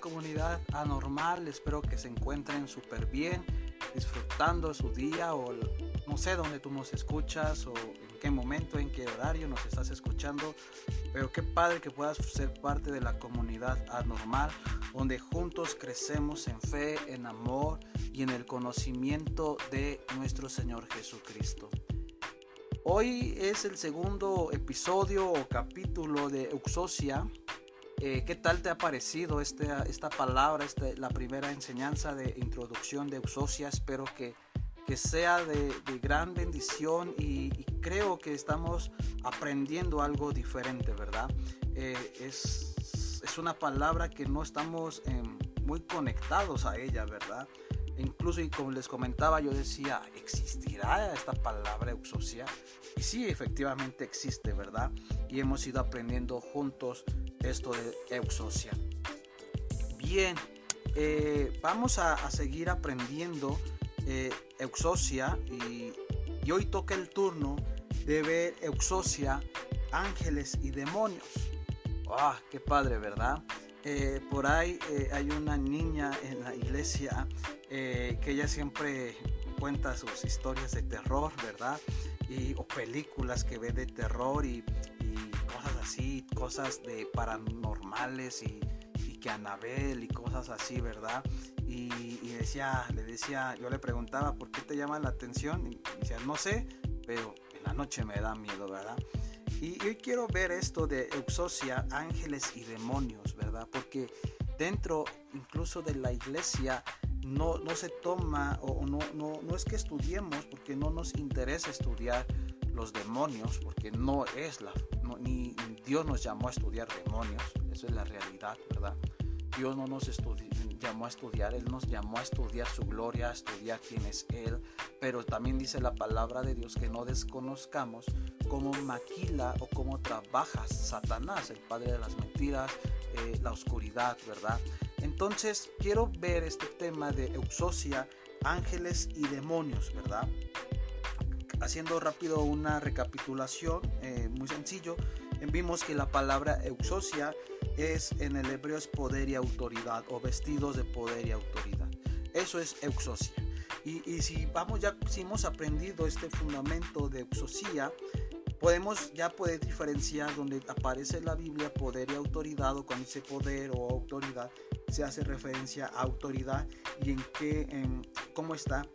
Comunidad anormal, espero que se encuentren súper bien, disfrutando su día o no sé dónde tú nos escuchas o en qué momento, en qué horario nos estás escuchando, pero qué padre que puedas ser parte de la comunidad anormal, donde juntos crecemos en fe, en amor y en el conocimiento de nuestro Señor Jesucristo. Hoy es el segundo episodio o capítulo de Euxosia eh, ¿Qué tal te ha parecido este, esta palabra, este, la primera enseñanza de introducción de Eusocia? Espero que, que sea de, gran bendición y, creo que estamos aprendiendo algo diferente, ¿verdad? Eh, es, es, una palabra que no estamos em, muy conectados a ella, ¿verdad? Incluso, y como les comentaba, yo decía, ¿existirá esta palabra Eusocia? Y sí, efectivamente existe, ¿verdad? Y hemos ido aprendiendo juntos esto de Eusocia. Bien, eh, vamos a, seguir aprendiendo eh, Eusocia y, hoy toca el turno de ver Eusocia, ángeles y demonios. ¡Ah, qué padre, verdad! Eh, por ahí hay una niña en la iglesia que ella siempre cuenta sus historias de terror, ¿verdad? Y, o películas que ve de terror y, así, cosas de paranormales y, que Anabel y cosas así, ¿verdad? Y, decía, le decía, yo le preguntaba, ¿por qué te llama la atención? Y decía, no sé, pero en la noche me da miedo, ¿verdad? Y hoy quiero ver esto de Eusocia, ángeles y demonios, ¿verdad? Porque dentro incluso de la iglesia no, no se toma o no, no, no es que estudiemos porque no nos interesa estudiar los demonios, porque no es la, ni Dios nos llamó a estudiar demonios, eso es la realidad, ¿verdad? Dios no nos llamó a estudiar, Él nos llamó a estudiar su gloria, a estudiar quién es Él, pero también dice la palabra de Dios que no desconozcamos cómo maquila o cómo trabaja Satanás, el padre de las mentiras, eh, la oscuridad, ¿verdad? Entonces quiero ver este tema de Eusocia, ángeles y demonios, ¿verdad? Haciendo rápido una recapitulación, eh, muy sencillo, vimos que la palabra eusocia es en el hebreo es poder y autoridad o vestidos de poder y autoridad. Eso es eusocia. Y, si vamos ya, si hemos aprendido este fundamento de eusocia, podemos ya poder diferenciar donde aparece en la Biblia poder y autoridad o cuando dice poder o autoridad se hace referencia a autoridad y en qué, en cómo está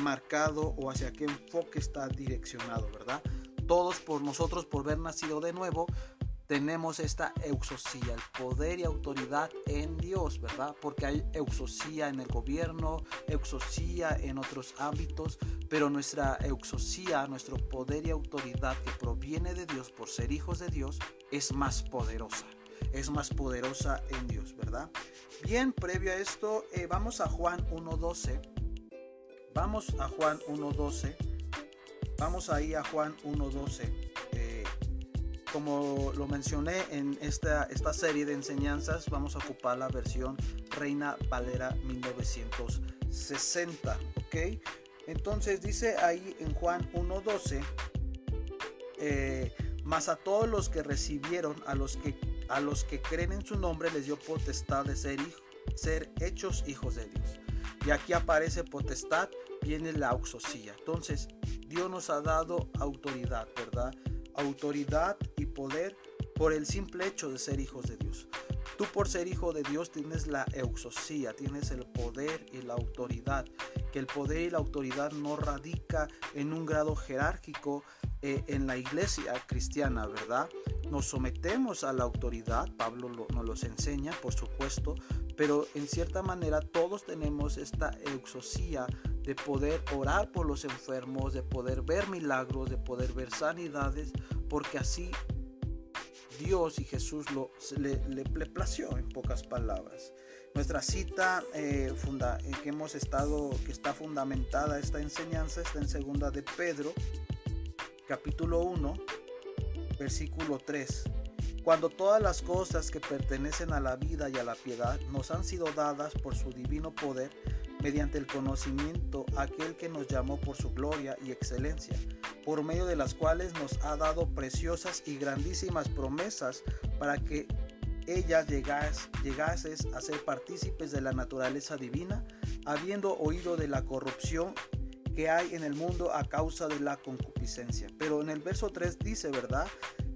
marcado o hacia qué enfoque está direccionado, ¿verdad? Todos por nosotros, por haber nacido de nuevo, tenemos esta euxosía, el poder y autoridad en Dios, ¿verdad? Porque hay euxosía en el gobierno, euxosía en otros ámbitos, pero nuestra euxosía, nuestro poder y autoridad que proviene de Dios por ser hijos de Dios, es más poderosa. Es más poderosa en Dios, ¿verdad? Bien, previo a esto, eh, vamos a Juan 1.12 Vamos a Juan 1.12. Vamos ahí a Juan 1.12. Eh, como lo mencioné en esta, esta serie de enseñanzas, vamos a ocupar la versión Reina Valera 1960. ¿Ok? Entonces dice ahí en Juan 1.12. Eh, más a todos los que recibieron, a los que, a los que creen en su nombre, les dio potestad de ser, ser hechos hijos de Dios. Y aquí aparece potestad, viene la auxosía. Entonces, Dios nos ha dado autoridad, ¿verdad? Autoridad y poder por el simple hecho de ser hijos de Dios. Tú por ser hijo de Dios tienes la euxosía, tienes el poder y la autoridad. Que el poder y la autoridad no radica en un grado jerárquico eh, en la iglesia cristiana, ¿verdad? Nos sometemos a la autoridad, Pablo nos los enseña, por supuesto, pero en cierta manera todos tenemos esta euxosía de poder orar por los enfermos, de poder ver milagros, de poder ver sanidades, porque así Dios y Jesús lo, le, plació en pocas palabras. Nuestra cita eh, funda, que hemos estado, que está fundamentada esta enseñanza, está en segunda de Pedro, capítulo 1, versículo 3 cuando todas las cosas que pertenecen a la vida y a la piedad nos han sido dadas por su divino poder, mediante el conocimiento aquel que nos llamó por su gloria y excelencia, por medio de las cuales nos ha dado preciosas y grandísimas promesas para que ellas llegases a ser partícipes de la naturaleza divina, habiendo oído de la corrupción que hay en el mundo a causa de la concupiscencia. Pero en el verso 3 dice, ¿verdad?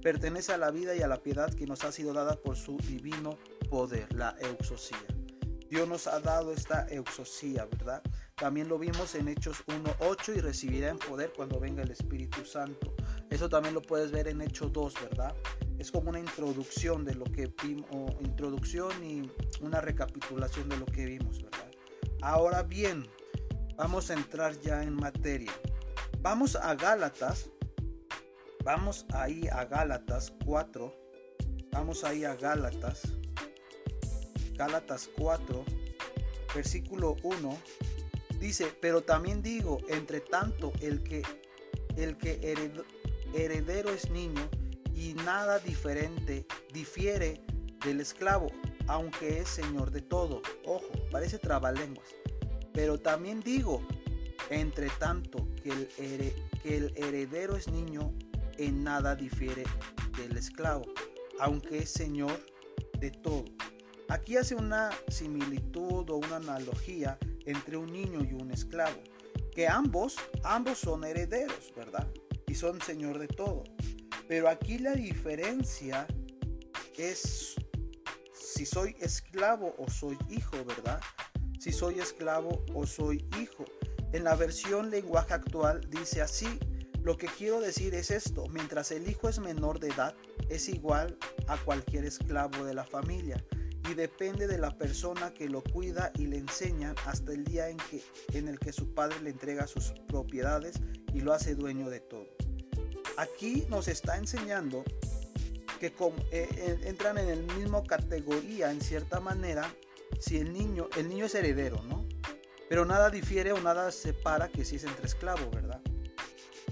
Pertenece a la vida y a la piedad que nos ha sido dada por su divino poder, la euxosía. Dios nos ha dado esta euxosía, ¿verdad? También lo vimos en Hechos 1.8 y recibirá en poder cuando venga el Espíritu Santo. Eso también lo puedes ver en Hechos 2, ¿verdad? Es como una introducción de lo que vimos, introducción y una recapitulación de lo que vimos, ¿verdad? Ahora bien, vamos a entrar ya en materia. Vamos a Gálatas. Vamos ahí a Gálatas 4. Vamos ahí a Gálatas. Gálatas 4, versículo 1 Dice, pero también digo, entre tanto, el que, el que heredero es niño y nada diferente difiere del esclavo, aunque es señor de todo. Ojo, parece trabalenguas. Pero también digo, entre tanto, que el, que el heredero es niño, en nada difiere del esclavo, aunque es señor de todo. Aquí hace una similitud o una analogía entre un niño y un esclavo, que ambos, ambos son herederos, ¿verdad? Y son señor de todo. Pero aquí la diferencia es si soy esclavo o soy hijo, ¿verdad? Si soy esclavo o soy hijo. En la versión lenguaje actual dice así, lo que quiero decir es esto, mientras el hijo es menor de edad, es igual a cualquier esclavo de la familia y depende de la persona que lo cuida y le enseña hasta el día en, que, en el que su padre le entrega sus propiedades y lo hace dueño de todo. Aquí nos está enseñando que eh, eh, entran en el mismo categoría en cierta manera si el niño, el niño es heredero, ¿no? Pero nada difiere o nada separa que si es entre esclavo, ¿verdad?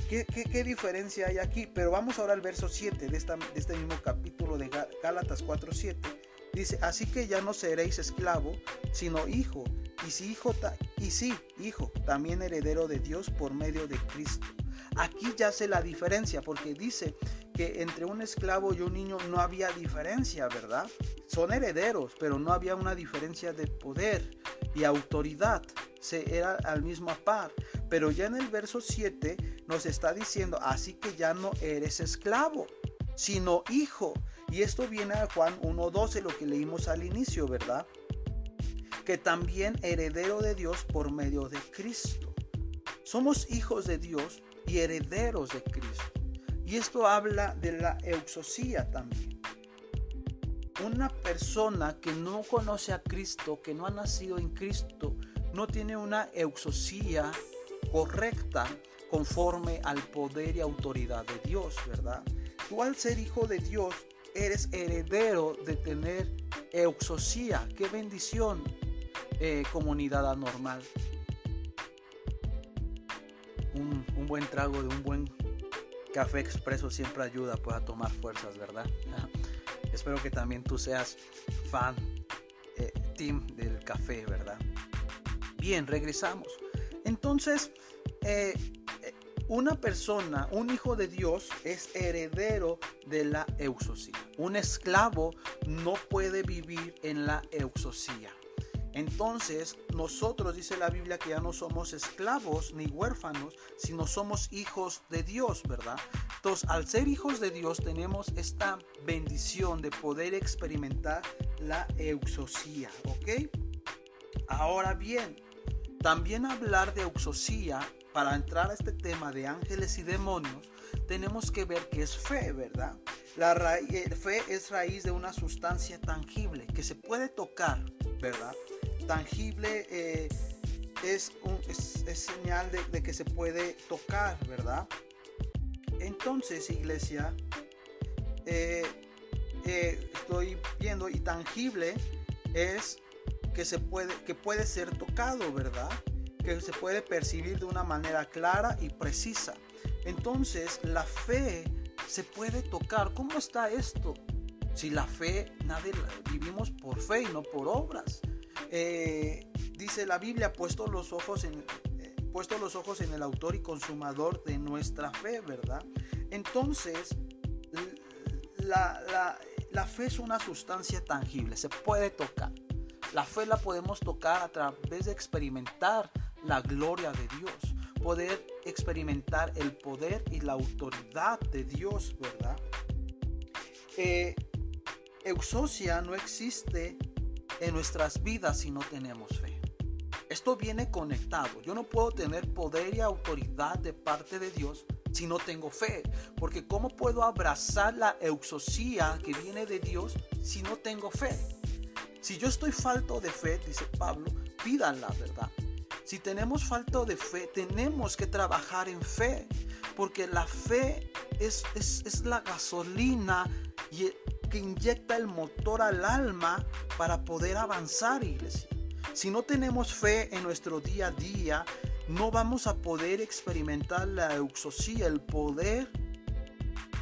¿Qué, qué, diferencia hay aquí? Pero vamos ahora al verso 7 de, esta, de este mismo capítulo de Gálatas 4.7 Dice, así que ya no seréis esclavo, sino hijo, y si hijo, y sí, hijo, también heredero de Dios por medio de Cristo. Aquí ya se la diferencia, porque dice que entre un esclavo y un niño no había diferencia, ¿verdad? Son herederos, pero no había una diferencia de poder y autoridad. Se era al mismo par. Pero ya en el verso 7 nos está diciendo, así que ya no eres esclavo, sino hijo. Y esto viene a Juan 1.12, lo que leímos al inicio, ¿verdad? Que también heredero de Dios por medio de Cristo. Somos hijos de Dios y herederos de Cristo. Y esto habla de la euxosía también. Una persona que no conoce a Cristo, que no ha nacido en Cristo, no tiene una euxosía correcta conforme al poder y autoridad de Dios, ¿verdad? Tú al ser hijo de Dios eres heredero de tener euxosía. Qué bendición, eh, comunidad anormal. Un, buen trago de un buen café expreso siempre ayuda pues, a tomar fuerzas, ¿verdad? Espero que también tú seas fan, eh, team del café, ¿verdad? Bien, regresamos. Entonces, eh, una persona, un hijo de Dios, es heredero de la euxosía. Un esclavo no puede vivir en la euxosía. Entonces, nosotros, dice la Biblia, que ya no somos esclavos ni huérfanos, sino somos hijos de Dios, ¿verdad? Entonces, al ser hijos de Dios, tenemos esta bendición de poder experimentar la euxosía, ¿ok? Ahora bien, también hablar de euxosía para entrar a este tema de ángeles y demonios, tenemos que ver que es fe, ¿verdad? La eh, fe es raíz de una sustancia tangible que se puede tocar, ¿verdad? Tangible eh, es, un, es, señal de, que se puede tocar, ¿verdad? Entonces, iglesia, eh, estoy viendo y tangible es que se puede, que puede ser tocado, ¿verdad? Que se puede percibir de una manera clara y precisa. Entonces, la fe se puede tocar. ¿Cómo está esto? Si la fe, nadie vivimos por fe y no por obras. Eh, dice la Biblia, puesto los ojos en, eh, puesto los ojos en el autor y consumador de nuestra fe, ¿verdad? Entonces, la, la fe es una sustancia tangible, se puede tocar. La fe la podemos tocar a través de experimentar la gloria de Dios, poder experimentar el poder y la autoridad de Dios, ¿verdad? Eh, Eusocia no existe en nuestras vidas si no tenemos fe. Esto viene conectado. Yo no puedo tener poder y autoridad de parte de Dios si no tengo fe. Porque ¿cómo puedo abrazar la euxosía que viene de Dios si no tengo fe? Si yo estoy falto de fe, dice Pablo, pídanla, ¿verdad? Si tenemos falta de fe, tenemos que trabajar en fe. Porque la fe es, es la gasolina que inyecta el motor al alma para poder avanzar, iglesia. Si no tenemos fe en nuestro día a día, no vamos a poder experimentar la euxosía, el poder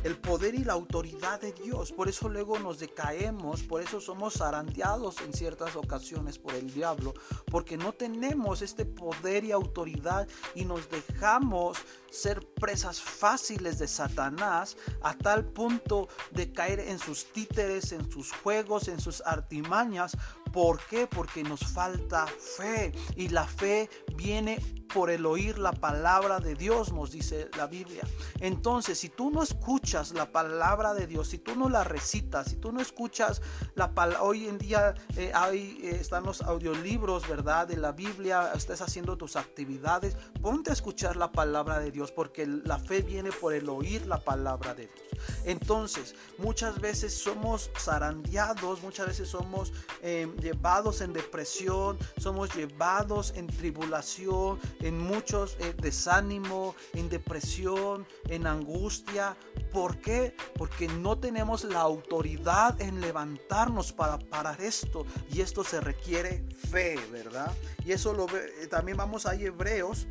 el poder y la autoridad de Dios. Por eso luego nos decaemos, por eso somos zarandeados en ciertas ocasiones por el diablo, porque no tenemos este poder y autoridad y nos dejamos ser presas fáciles de Satanás a tal punto de caer en sus títeres, en sus juegos, en sus artimañas. ¿Por qué? Porque nos falta fe y la fe viene por el oír la palabra de Dios, nos dice la Biblia. Entonces, si tú no escuchas la palabra de Dios, si tú no la recitas, si tú no escuchas la palabra, hoy en día eh, hay, eh, están los audiolibros, ¿verdad? De la Biblia, estás haciendo tus actividades, ponte a escuchar la palabra de Dios, porque la fe viene por el oír la palabra de Dios. Entonces, muchas veces somos zarandeados, muchas veces somos eh, llevados en depresión, somos llevados en tribulación, en muchos eh, desánimo, en depresión, en angustia. ¿Por qué? Porque no tenemos la autoridad en levantarnos para parar esto. Y esto se requiere fe, ¿verdad? Y eso lo eh, también vamos a Hebreos.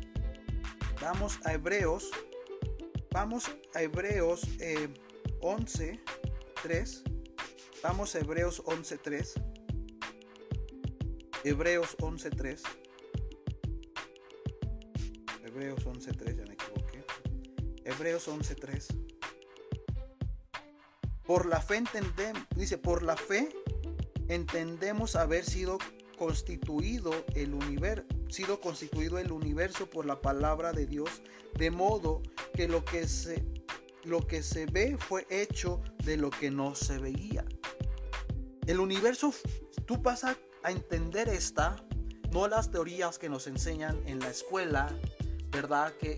Vamos a Hebreos. Vamos a Hebreos 11, 3. Vamos a Hebreos 11, 3. Hebreos 11, 3. Hebreos 11.3, ya me equivoqué. Hebreos 11.3. Por la fe entendemos, dice, por la fe entendemos haber sido constituido el universo, sido constituido el universo por la palabra de Dios, de modo que lo que se lo que se ve fue hecho de lo que no se veía. El universo, tú vas a, entender esta, no las teorías que nos enseñan en la escuela, ¿verdad? Que,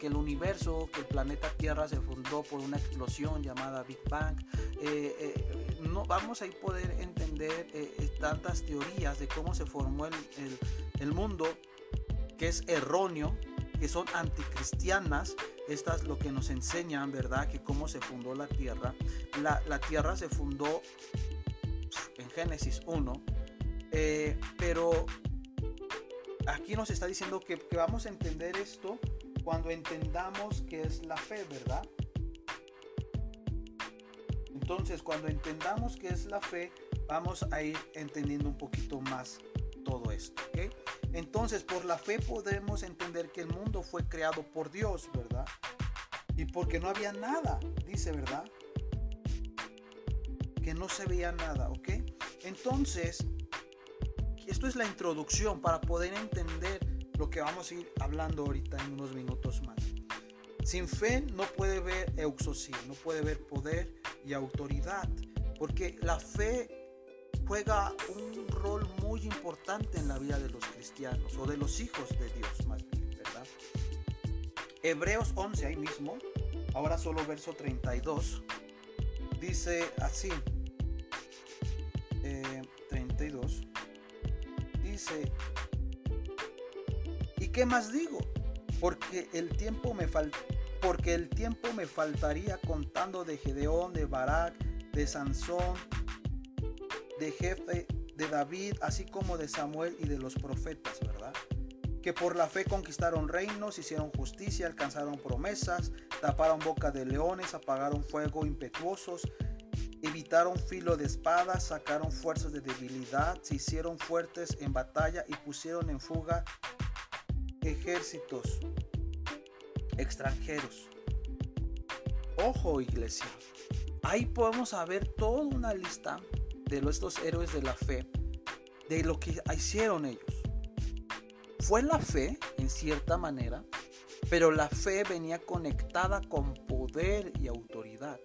el, universo, que el planeta Tierra se fundó por una explosión llamada Big Bang. Eh, eh, no vamos a poder entender eh, tantas teorías de cómo se formó el, mundo, que es erróneo, que son anticristianas. Estas lo que nos enseñan, ¿verdad? Que cómo se fundó la Tierra. La, la Tierra se fundó en Génesis 1, pero aquí nos está diciendo que, vamos a entender esto cuando entendamos que es la fe, ¿verdad? Entonces, cuando entendamos que es la fe, vamos a ir entendiendo un poquito más todo esto, ¿ok? Entonces, por la fe podemos entender que el mundo fue creado por Dios, ¿verdad? Y porque no había nada, dice, ¿verdad? Que no se veía nada, ¿ok? Entonces, esto es la introducción para poder entender lo que vamos a ir hablando ahorita en unos minutos más. Sin fe no puede haber euxosía, no puede haber poder y autoridad, porque la fe juega un rol muy importante en la vida de los cristianos o de los hijos de Dios más bien, ¿verdad? Hebreos 11 ahí mismo, ahora solo verso 32, dice así, ¿y qué más digo? Porque el tiempo me porque el tiempo me faltaría contando de Gedeón, de Barak, de Sansón, de jefe de David, así como de Samuel y de los profetas, ¿verdad? Que por la fe conquistaron reinos, hicieron justicia, alcanzaron promesas, taparon boca de leones, apagaron fuego impetuosos, Evitaron filo de espada, sacaron fuerzas de debilidad, se hicieron fuertes en batalla y pusieron en fuga ejércitos extranjeros. Ojo iglesia, ahí podemos ver toda una lista de estos héroes de la fe, de lo que hicieron ellos. Fue la fe, en cierta manera, pero la fe venía conectada con poder y autoridad.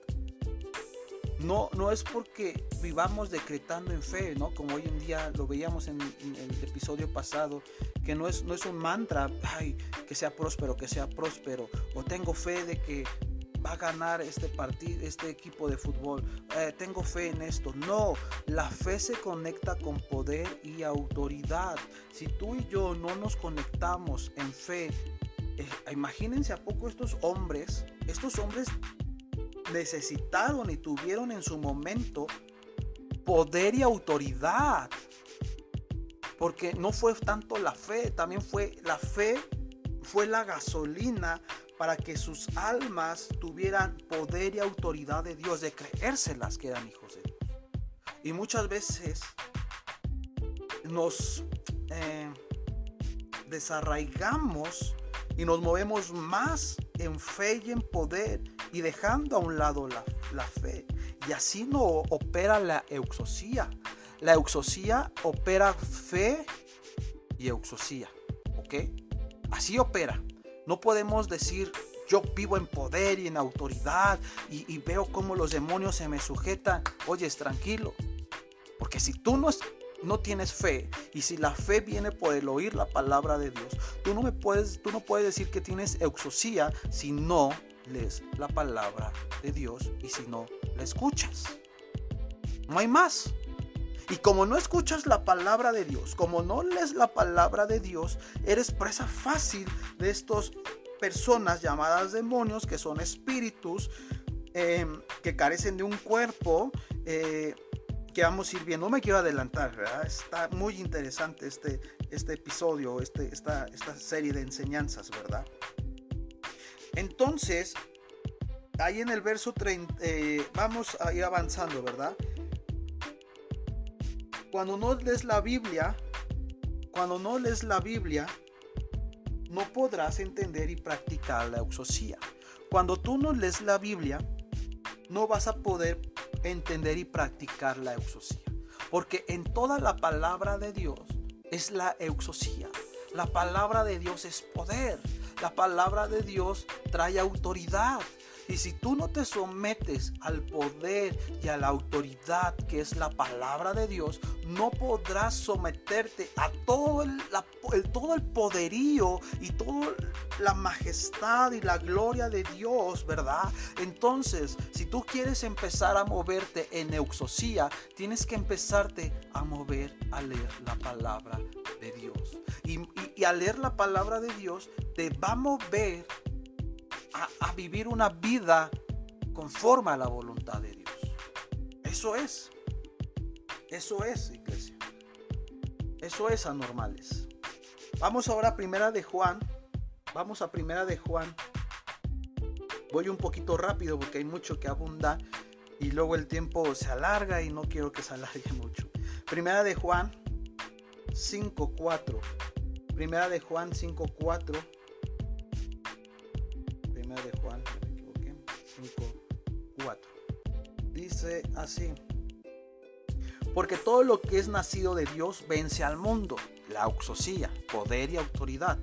No, no es porque vivamos decretando en fe, ¿no? Como hoy en día lo veíamos en, el episodio pasado, que no es, no es un mantra, ay, que sea próspero, que sea próspero, o tengo fe de que va a ganar este partido, este equipo de fútbol. Eh, tengo fe en esto. No, la fe se conecta con poder y autoridad. Si tú y yo no nos conectamos en fe, eh, imagínense a poco estos hombres, estos hombres necesitaron y tuvieron en su momento poder y autoridad. Porque no fue tanto la fe, también fue la fe, fue la gasolina para que sus almas tuvieran poder y autoridad de Dios, de creérselas que eran hijos de Dios. Y muchas veces nos eh, desarraigamos y nos movemos más en fe y en poder y dejando a un lado la, la fe. Y así no opera la euxosía. La euxosía opera fe y euxosía. ¿Ok? Así opera. No podemos decir yo vivo en poder y en autoridad y, veo cómo los demonios se me sujetan. Oyes, tranquilo. Porque si tú no, no tienes fe y si la fe viene por el oír la palabra de Dios, tú no, me puedes, tú no puedes decir que tienes euxosía si no lees la palabra de Dios y si no la escuchas. No hay más. Y como no escuchas la palabra de Dios, como no lees la palabra de Dios, eres presa fácil de estas personas llamadas demonios, que son espíritus, em, que carecen de un cuerpo, eh, que vamos a ir viendo. No me quiero adelantar, Está muy interesante este, este episodio, este, esta, esta serie de enseñanzas, ¿verdad? Entonces, ahí en el verso 30, eh, vamos a ir avanzando, ¿verdad? cuando no lees la Biblia, cuando no lees la Biblia, no podrás entender y practicar la exosía. Cuando tú no lees la Biblia, no vas a poder entender y practicar la exosía. Porque en toda la palabra de Dios es la exosía. La palabra de Dios es poder. La palabra de Dios trae autoridad. Y si tú no te sometes al poder y a la autoridad que es la palabra de Dios, no podrás someterte a todo el, todo el poderío y toda la majestad y la gloria de Dios, ¿verdad? Entonces, si tú quieres empezar a moverte en euxosía, tienes que empezarte a mover a leer la palabra de Dios. Y, y al leer la palabra de Dios, te va a mover a, vivir una vida conforme a la voluntad de Dios. Eso es. Eso es, iglesia. Eso es anormales. Vamos ahora a primera de Juan. Vamos a primera de Juan. Voy un poquito rápido porque hay mucho que abundar y luego el tiempo se alarga y no quiero que se alargue mucho. Primera de Juan 5.4. Primera de Juan 5.4 Dice así. Porque todo lo que es nacido de Dios vence al mundo. La auxosía, poder y autoridad.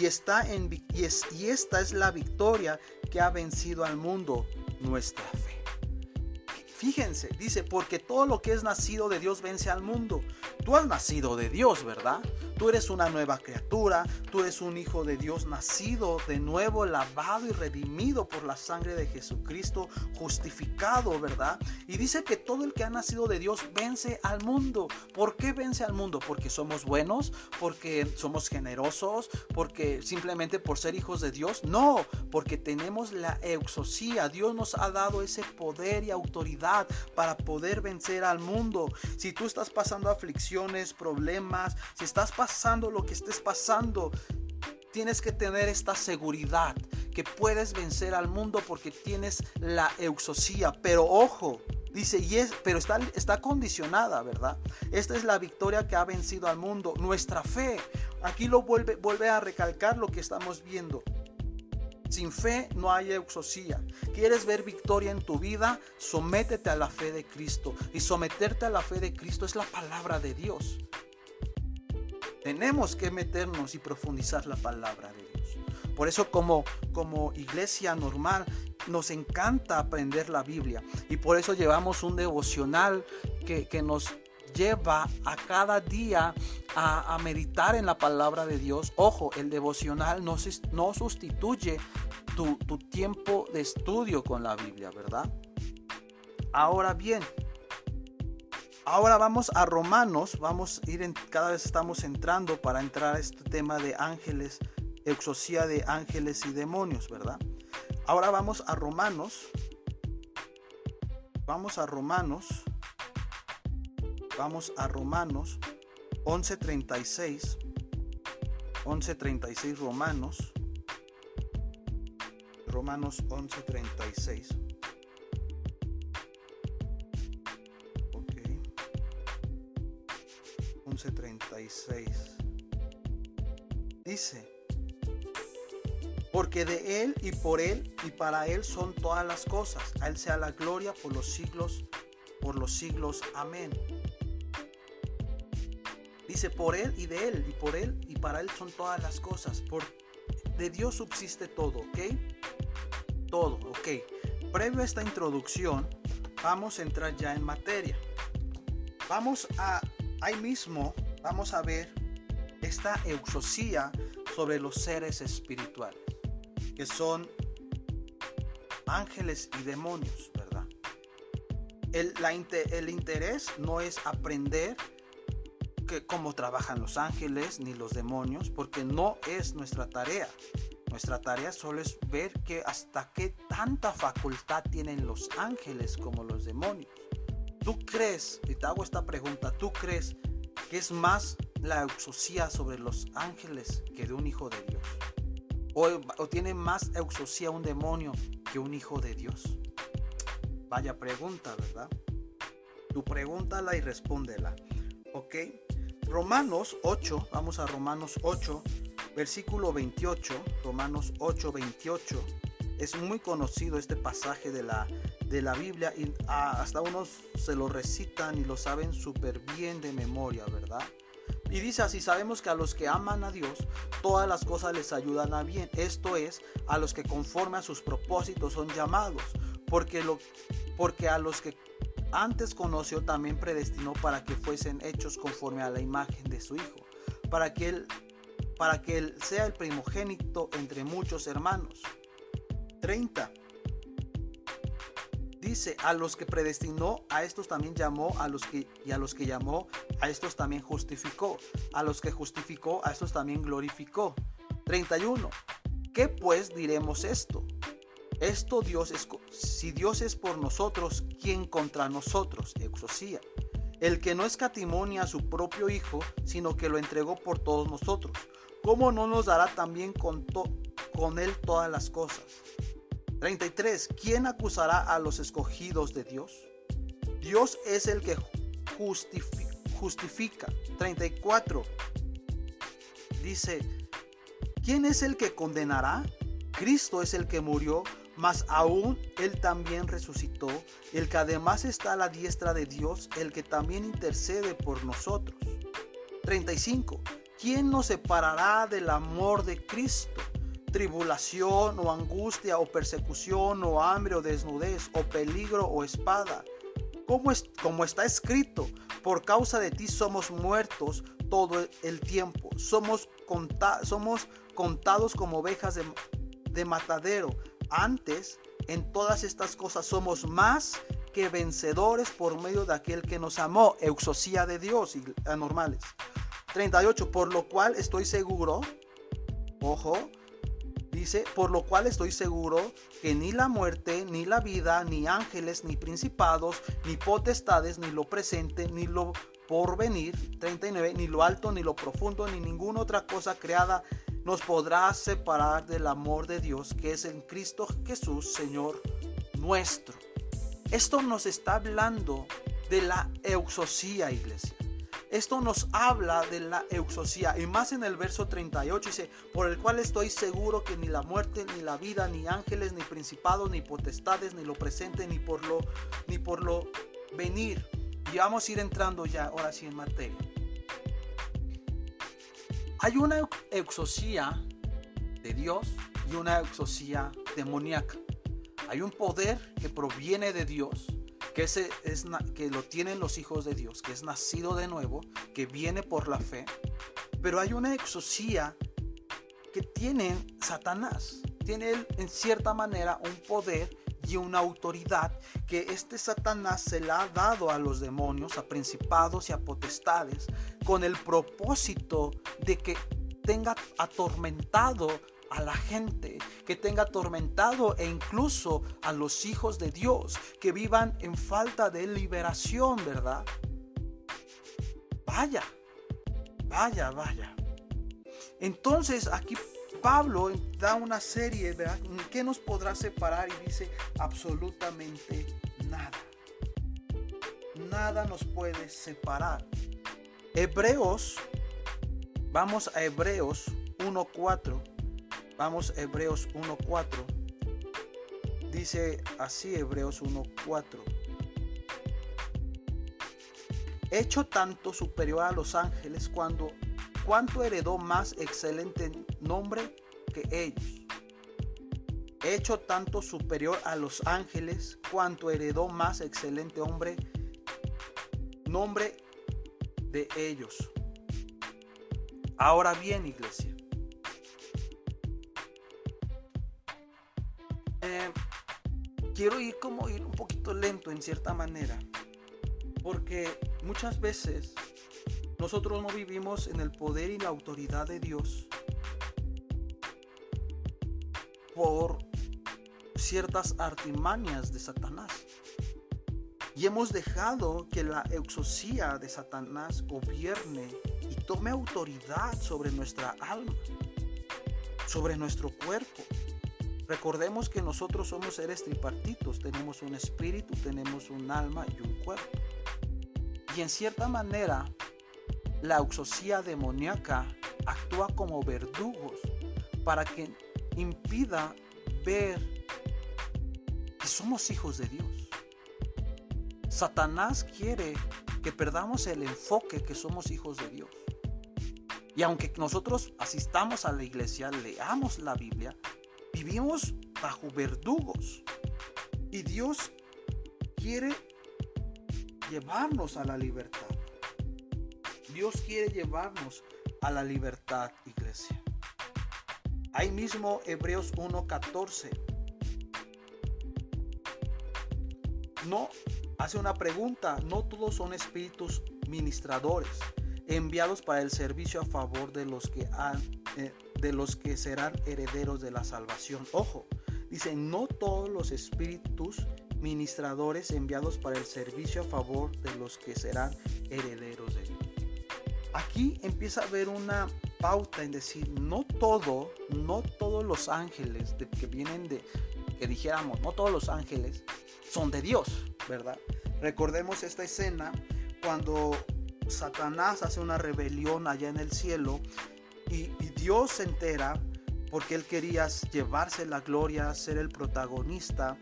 Y, está en, y, es, y esta es la victoria que ha vencido al mundo, nuestra fe. Fíjense, dice, porque todo lo que es nacido de Dios vence al mundo. Tú has nacido de Dios, ¿verdad? Tú eres una nueva criatura, tú eres un hijo de Dios nacido de nuevo, lavado y redimido por la sangre de Jesucristo, justificado, ¿verdad? Y dice que todo el que ha nacido de Dios vence al mundo. ¿Por qué vence al mundo? Porque somos buenos, porque somos generosos, porque simplemente por ser hijos de Dios. No, porque tenemos la euxosía. Dios nos ha dado ese poder y autoridad para poder vencer al mundo. Si tú estás pasando aflicciones, problemas, si estás pasando pasando lo que estés pasando, tienes que tener esta seguridad que puedes vencer al mundo porque tienes la euxosía. Pero ojo, dice, y es, pero está, está condicionada, ¿verdad? Esta es la victoria que ha vencido al mundo, nuestra fe. Aquí lo vuelve, vuelve a recalcar lo que estamos viendo. Sin fe no hay exosía. ¿Quieres ver victoria en tu vida? Sométete a la fe de Cristo. Y someterte a la fe de Cristo es la palabra de Dios. Tenemos que meternos y profundizar la palabra de Dios. Por eso como, como iglesia normal nos encanta aprender la Biblia. Y por eso llevamos un devocional que, que nos lleva a cada día a, meditar en la palabra de Dios. Ojo, el devocional no, no sustituye tu, tu tiempo de estudio con la Biblia, ¿verdad? Ahora bien, Ahora vamos a Romanos, vamos a ir cada vez estamos entrando para entrar a este tema de ángeles, exosía de ángeles y demonios, ¿verdad? Ahora vamos a Romanos. Vamos a Romanos Vamos a Romanos 11:36. 11:36 Romanos. Romanos 11:36. 11:36. Dice, porque de Él y por Él y para Él son todas las cosas. A Él sea la gloria por los siglos, por los siglos. Amén. Dice, por Él y de Él, y por Él y para Él son todas las cosas. Por, de Dios subsiste todo, ¿ok? Todo, ¿ok? Previo a esta introducción, vamos a entrar ya en materia. Vamos a, ahí mismo, vamos a ver esta euxosía sobre los seres espirituales, que son ángeles y demonios, ¿verdad? El, el interés no es aprender que cómo trabajan los ángeles ni los demonios, porque no es nuestra tarea. Nuestra tarea solo es ver que hasta qué tanta facultad tienen los ángeles como los demonios. ¿Tú crees, y te hago esta pregunta, ¿tú crees que es más la exosía sobre los ángeles que de un hijo de Dios? ¿O, o tiene más exosía un demonio que un hijo de Dios? Vaya pregunta, ¿verdad? Tu pregúntala y respóndela. ¿Ok? Romanos 8, vamos a Romanos 8, versículo 28, Romanos 8, 28. Es muy conocido este pasaje de la, de la Biblia y hasta unos se lo recitan y lo saben súper bien de memoria, ¿verdad? Y dice así, sabemos que a los que aman a Dios, todas las cosas les ayudan a bien. Esto es, a los que conforme a sus propósitos son llamados. Porque, lo, porque a los que antes conoció también predestinó para que fuesen hechos conforme a la imagen de su Hijo, para que él, para que él sea el primogénito entre muchos hermanos. 30. Dice, a los que predestinó, a estos también llamó, a los que, y a los que llamó, a estos también justificó, a los que justificó, a estos también glorificó. 31. ¿Qué pues diremos esto? Esto Dios es, si Dios es por nosotros, ¿quién contra nosotros? Exosía. El que no escatimonia a su propio Hijo, sino que lo entregó por todos nosotros. ¿Cómo no nos dará también con, con Él todas las cosas? 33. ¿Quién acusará a los escogidos de Dios? Dios es el que justifica. 34. Dice, ¿quién es el que condenará? Cristo es el que murió mas aún Él también resucitó, el que además está a la diestra de Dios, el que también intercede por nosotros. 35. ¿Quién nos separará del amor de Cristo? Tribulación o angustia o persecución o hambre o desnudez o peligro o espada. Como, es, como está escrito, por causa de ti somos muertos todo el tiempo. Somos, somos contados como ovejas de, de matadero antes, en todas estas cosas somos más que vencedores por medio de aquel que nos amó. Euxosía de Dios y anormales. 38. Por lo cual estoy seguro, ojo, dice, por lo cual estoy seguro que ni la muerte, ni la vida, ni ángeles, ni principados, ni potestades, ni lo presente, ni lo porvenir, 39, ni lo alto, ni lo profundo, ni ninguna otra cosa creada nos podrá separar del amor de Dios que es en Cristo Jesús, Señor nuestro. Esto nos está hablando de la euxosía, iglesia. Esto nos habla de la euxosía. Y más en el verso 38 dice, por el cual estoy seguro que ni la muerte, ni la vida, ni ángeles, ni principados, ni potestades, ni lo presente, ni por lo, ni por lo venir. Y vamos a ir entrando ya ahora sí en materia. Hay una exosía de Dios y una exosía demoníaca. Hay un poder que proviene de Dios, que, ese es, que lo tienen los hijos de Dios, que es nacido de nuevo, que viene por la fe. Pero hay una exosía que tiene Satanás. Tiene en cierta manera un poder y una autoridad que este Satanás se la ha dado a los demonios, a principados y a potestades, con el propósito de que tenga atormentado a la gente, que tenga atormentado e incluso a los hijos de Dios, que vivan en falta de liberación, ¿verdad? Vaya, vaya, vaya. Entonces aquí Pablo da una serie, ¿verdad? ¿Qué nos podrá separar? Y dice absolutamente nada. Nada nos puede separar. Hebreos, vamos a Hebreos 1.4. Vamos Hebreos 1.4. Dice así Hebreos 1.4. Hecho tanto superior a los ángeles cuando cuánto heredó más excelente nombre que ellos. Hecho tanto superior a los ángeles, cuanto heredó más excelente hombre, nombre de ellos. Ahora bien, iglesia. Quiero ir como ir un poquito lento en cierta manera. Porque muchas veces nosotros no vivimos en el poder y la autoridad de Dios por ciertas artimañas de Satanás. Y hemos dejado que la exosía de Satanás gobierne y tome autoridad sobre nuestra alma, sobre nuestro cuerpo. Recordemos que nosotros somos seres tripartitos, tenemos un espíritu, tenemos un alma y un cuerpo. Y en cierta manera, la auxosía demoníaca actúa como verdugos para que impida ver que somos hijos de Dios. Satanás quiere que perdamos el enfoque que somos hijos de Dios. Y aunque nosotros asistamos a la iglesia, leamos la Biblia, vivimos bajo verdugos. Y Dios quiere llevarnos a la libertad. Dios quiere llevarnos a la libertad, iglesia. Ahí mismo Hebreos 1.14. No, hace una pregunta, no todos son espíritus ministradores enviados para el servicio a favor de los que han, eh, de los que serán herederos de la salvación. Ojo, dice, no todos los espíritus ministradores enviados para el servicio a favor de los que serán herederos de Dios aquí empieza a haber una pauta en decir, no todo, no todos los ángeles que vienen de, que dijéramos, no todos los ángeles son de Dios, ¿verdad? Recordemos esta escena cuando Satanás hace una rebelión allá en el cielo y, Dios se entera porque él quería llevarse la gloria, ser el protagonista.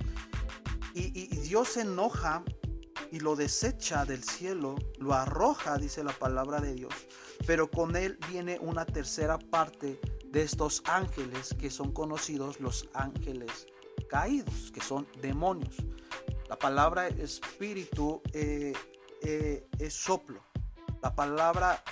Y, Dios se enoja y lo desecha del cielo, lo arroja, dice la palabra de Dios. Pero con él viene una tercera parte de estos ángeles que son conocidos los ángeles caídos, que son demonios. La palabra espíritu eh, eh, es soplo. La palabra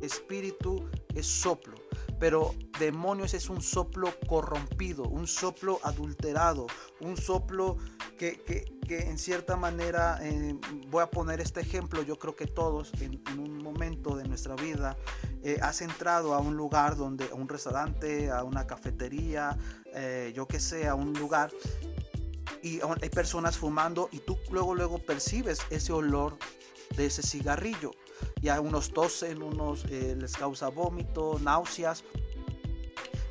espíritu es soplo. Pero demonios es un soplo corrompido, un soplo adulterado, un soplo que, en cierta manera, eh, voy a poner este ejemplo, yo creo que todos en, un momento de nuestra vida eh, has entrado a un lugar donde, a un restaurante, a una cafetería, eh, yo que sé, a un lugar y hay personas fumando y tú luego luego percibes ese olor de ese cigarrillo. Y a unos tosen, unos les causa vómito, náuseas.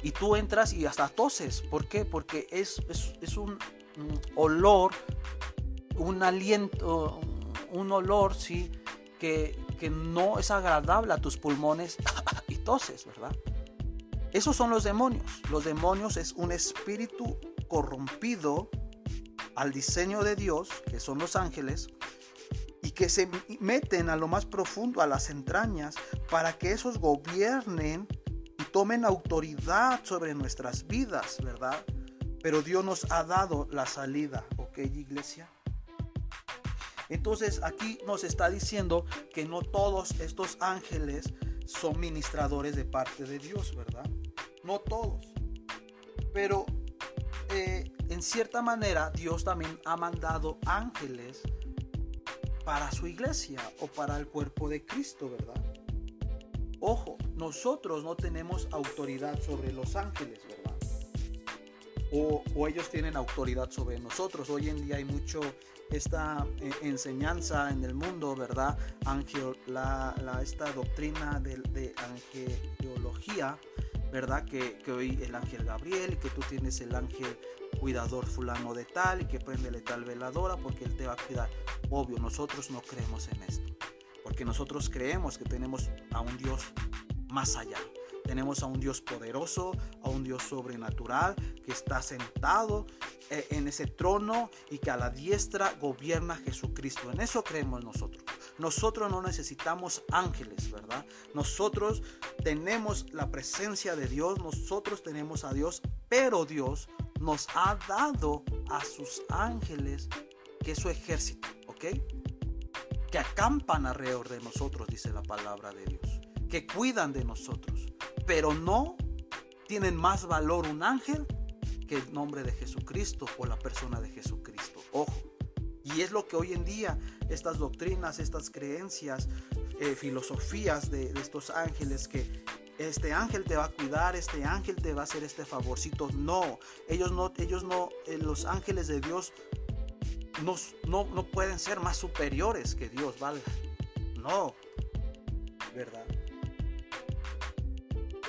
Y tú entras y hasta toses. ¿Por qué? Porque es, es, es un, olor, un aliento, un olor, sí, que, que no es agradable a tus pulmones y toses, ¿verdad? Esos son los demonios. Los demonios es un espíritu corrompido al diseño de Dios, que son los ángeles, y que se meten a lo más profundo, a las entrañas, para que esos gobiernen y tomen autoridad sobre nuestras vidas, ¿verdad? Pero Dios nos ha dado la salida, ¿ok, iglesia? Entonces aquí nos está diciendo que no todos estos ángeles son ministradores de parte de Dios, ¿verdad? No todos. Pero eh, en cierta manera Dios también ha mandado ángeles para su iglesia o para el cuerpo de Cristo, ¿verdad? Ojo, nosotros no tenemos autoridad sobre los ángeles, ¿verdad? O, ellos tienen autoridad sobre nosotros. Hoy en día hay mucho esta eh, enseñanza en el mundo, ¿verdad? Angel, la, esta doctrina de, de angelología, ¿verdad? Que, que, hoy el ángel Gabriel y que tú tienes el ángel cuidador fulano de tal y que prendele tal veladora porque él te va a cuidar. Obvio, nosotros no creemos en esto, porque nosotros creemos que tenemos a un Dios más allá. Tenemos a un Dios poderoso, a un Dios sobrenatural que está sentado eh, en ese trono y que a la diestra gobierna Jesucristo. En eso creemos nosotros. Nosotros no necesitamos ángeles, ¿verdad? Nosotros tenemos la presencia de Dios, nosotros tenemos a Dios, pero Dios nos ha dado a sus ángeles, que es su ejército, ¿ok? Que acampan alrededor de nosotros, dice la palabra de Dios, que cuidan de nosotros, pero no tienen más valor un ángel que el nombre de Jesucristo o la persona de Jesucristo. Ojo. Y es lo que hoy en día estas doctrinas, estas creencias, eh, filosofías de, estos ángeles que este ángel te va a cuidar, este ángel te va a hacer este favorcito. No, ellos no, ellos no, eh, los ángeles de Dios no, no, no pueden ser más superiores que Dios, ¿vale? No, ¿verdad?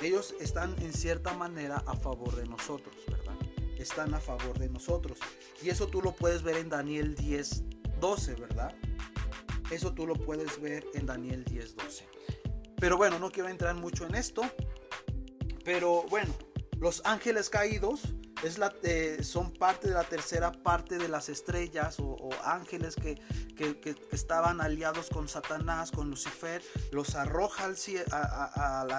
Ellos están en cierta manera a favor de nosotros, ¿verdad? Están a favor de nosotros. Y eso tú lo puedes ver en Daniel 10, 12, ¿verdad? Eso tú lo puedes ver en Daniel 10, 12. Pero bueno, no quiero entrar mucho en esto. Pero bueno, los ángeles caídos es la, eh, son parte de la tercera parte de las estrellas o, ángeles que, que, que, estaban aliados con Satanás, con Lucifer, los arroja al, a,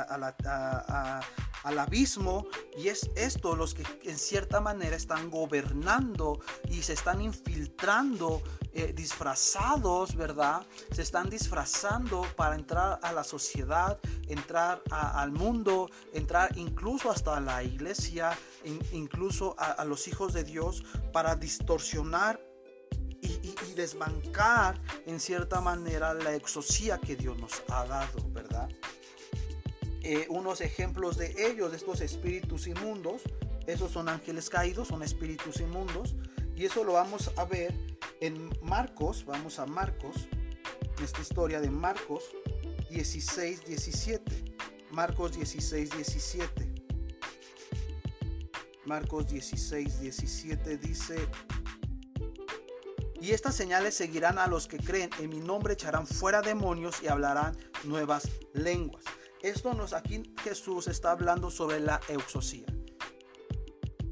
a, al abismo y es esto los que en cierta manera están gobernando y se están infiltrando eh, disfrazados, ¿verdad? Se están disfrazando para entrar a la sociedad, entrar al mundo, entrar incluso hasta la iglesia, incluso a, los hijos de Dios, para distorsionar y, y, desbancar en cierta manera la exosía que Dios nos ha dado, ¿verdad? Eh, unos ejemplos de ellos, de estos espíritus inmundos. Esos son ángeles caídos, son espíritus inmundos. Y eso lo vamos a ver en Marcos. Vamos a Marcos, esta historia de Marcos 16, 17. Marcos 16, 17. Marcos 16, 17 dice, y estas señales seguirán a los que creen, en mi nombre echarán fuera demonios y hablarán nuevas lenguas. Esto nos aquí Jesús está hablando sobre la exosía.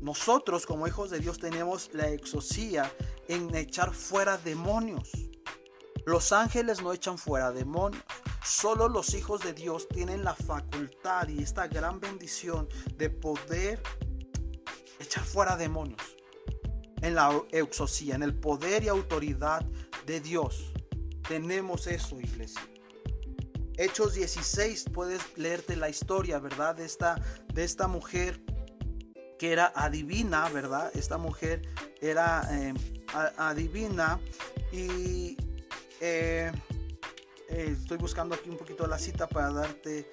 Nosotros como hijos de Dios tenemos la exosía en echar fuera demonios. Los ángeles no echan fuera demonios. Solo los hijos de Dios tienen la facultad y esta gran bendición de poder echar fuera demonios. En la exosía, en el poder y autoridad de Dios. Tenemos eso, iglesia. Hechos 16, puedes leerte la historia, ¿verdad? De esta, de esta mujer que era adivina, ¿verdad? Esta mujer era eh, adivina y eh, eh, estoy buscando aquí un poquito la cita para darte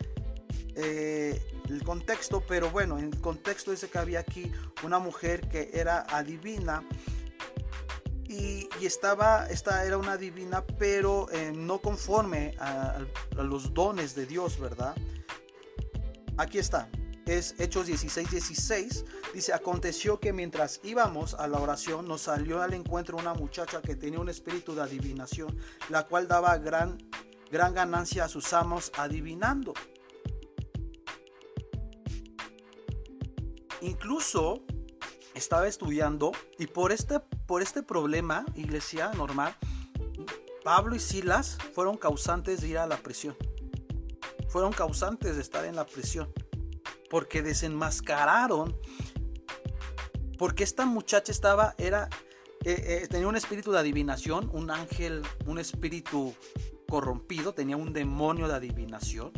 el contexto, pero bueno, en el contexto dice que había aquí una mujer que era adivina y, estaba, esta era una divina, pero eh, no conforme a, los dones de Dios, ¿verdad? Aquí está, es Hechos 16, 16. Dice, aconteció que mientras íbamos a la oración nos salió al encuentro una muchacha que tenía un espíritu de adivinación, la cual daba gran gran ganancia a sus amos adivinando. Incluso estaba estudiando y por este, por este problema, iglesia normal, Pablo y Silas fueron causantes de ir a la prisión. Fueron causantes de estar en la prisión. Porque desenmascararon. Porque esta muchacha estaba, era, eh, eh, tenía un espíritu de adivinación, un ángel, un espíritu corrompido, tenía un demonio de adivinación.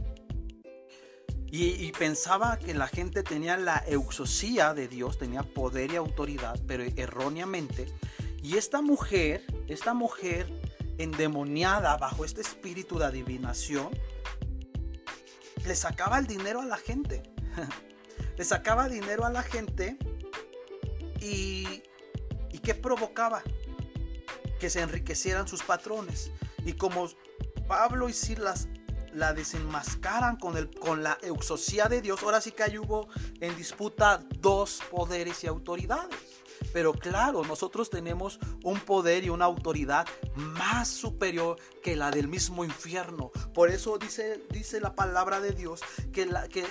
Y, pensaba que la gente tenía la euxosía de Dios, tenía poder y autoridad, pero erróneamente. Y esta mujer, esta mujer endemoniada bajo este espíritu de adivinación, le sacaba el dinero a la gente. le sacaba dinero a la gente y, y ¿qué provocaba? Que se enriquecieran sus patrones. Y como Pablo y Silas la desenmascaran con, el, con la euxosía de Dios, ahora sí que ahí hubo en disputa dos poderes y autoridades. Pero claro, nosotros tenemos un poder y una autoridad más superior que la del mismo infierno. Por eso dice, dice la palabra de Dios que, la, que,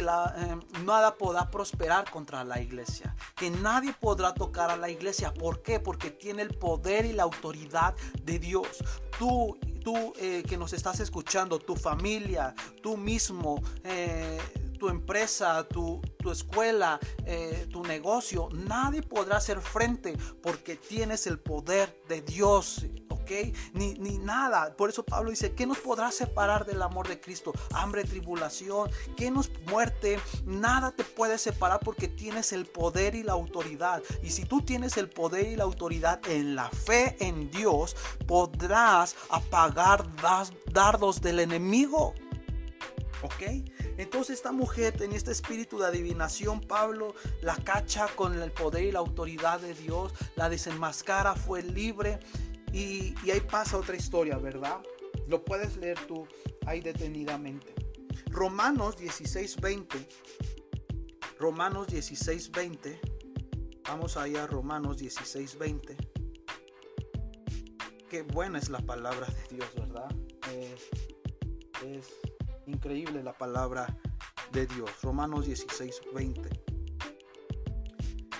la, em, nada podrá prosperar contra la iglesia. Que nadie podrá tocar a la iglesia. ¿Por qué? Porque tiene el poder y la autoridad de Dios. Tú tú eh, que nos estás escuchando, tu familia, tú mismo, eh, tu empresa, tu, escuela, eh, tu negocio, nadie podrá hacer frente porque tienes el poder de Dios. Ni, ni nada. Por eso Pablo dice, ¿qué nos podrá separar del amor de Cristo? Hambre, tribulación, ¿qué nos muerte? Nada te puede separar porque tienes el poder y la autoridad. Y si tú tienes el poder y la autoridad en la fe en Dios, podrás apagar dardos del enemigo. ¿Ok? Entonces esta mujer tenía este espíritu de adivinación. Pablo la cacha con el poder y la autoridad de Dios. La desenmascara, fue libre. Y, ahí pasa otra historia, ¿verdad? Lo puedes leer tú ahí detenidamente. Romanos 16:20. Romanos 16:20. Vamos ahí a Romanos 16:20. Qué buena es la palabra de Dios, ¿verdad? Eh, es increíble la palabra de Dios. Romanos 16:20.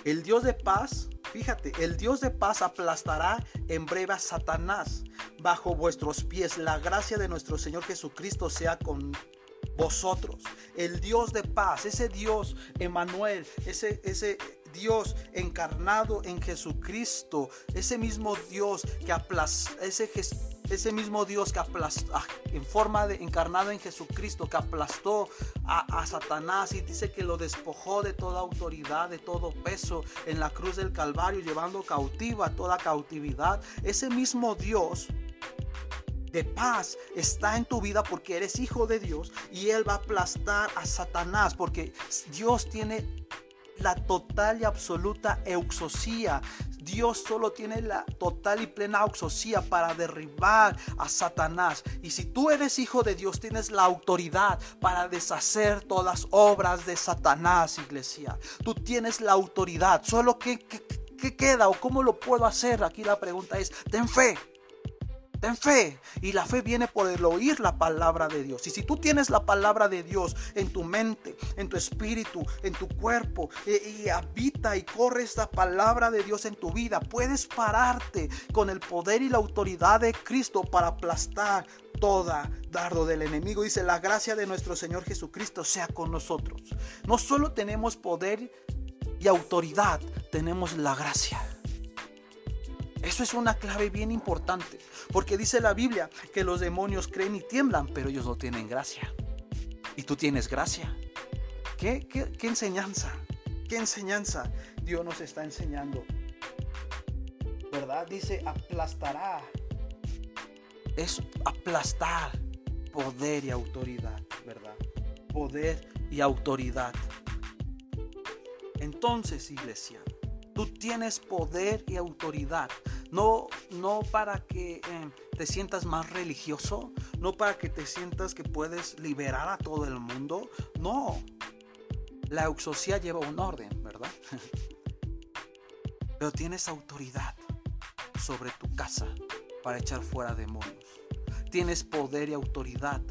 El Dios de paz Fíjate, el Dios de paz aplastará en breve a Satanás bajo vuestros pies. La gracia de nuestro Señor Jesucristo sea con vosotros. El Dios de paz, ese Dios Emanuel, ese, ese Dios encarnado en Jesucristo, ese mismo Dios que aplastó, ese ese mismo Dios que aplastó, ah, en forma de encarnado en Jesucristo, que aplastó a, Satanás y dice que lo despojó de toda autoridad, de todo peso en la cruz del Calvario, llevando cautiva toda cautividad. Ese mismo Dios de paz está en tu vida porque eres hijo de Dios y Él va a aplastar a Satanás porque Dios tiene la total y absoluta euxosía. Dios solo tiene la total y plena auxosía para derribar a Satanás. Y si tú eres hijo de Dios, tienes la autoridad para deshacer todas las obras de Satanás, iglesia. Tú tienes la autoridad. Solo que, ¿qué queda o cómo lo puedo hacer? Aquí la pregunta es, ten fe. Ten fe. Y la fe viene por el oír la palabra de Dios. Y si tú tienes la palabra de Dios en tu mente, en tu espíritu, en tu cuerpo, e, y, habita y corre esta palabra de Dios en tu vida, puedes pararte con el poder y la autoridad de Cristo para aplastar toda dardo del enemigo. Dice, la gracia de nuestro Señor Jesucristo sea con nosotros. No solo tenemos poder y autoridad, tenemos la gracia. Eso es una clave bien importante, porque dice la Biblia que los demonios creen y tiemblan, pero ellos no tienen gracia. Y tú tienes gracia. ¿Qué, enseñanza? ¿Qué enseñanza Dios nos está enseñando? ¿Verdad? Dice aplastará. Es aplastar poder y autoridad, ¿verdad? Poder y autoridad. Entonces, iglesia, tú tienes poder y autoridad no, no para que eh, te sientas más religioso, no para que te sientas que puedes liberar a todo el mundo. No, la euxosía lleva un orden, ¿verdad? Pero tienes autoridad sobre tu casa para echar fuera demonios. Tienes poder y autoridad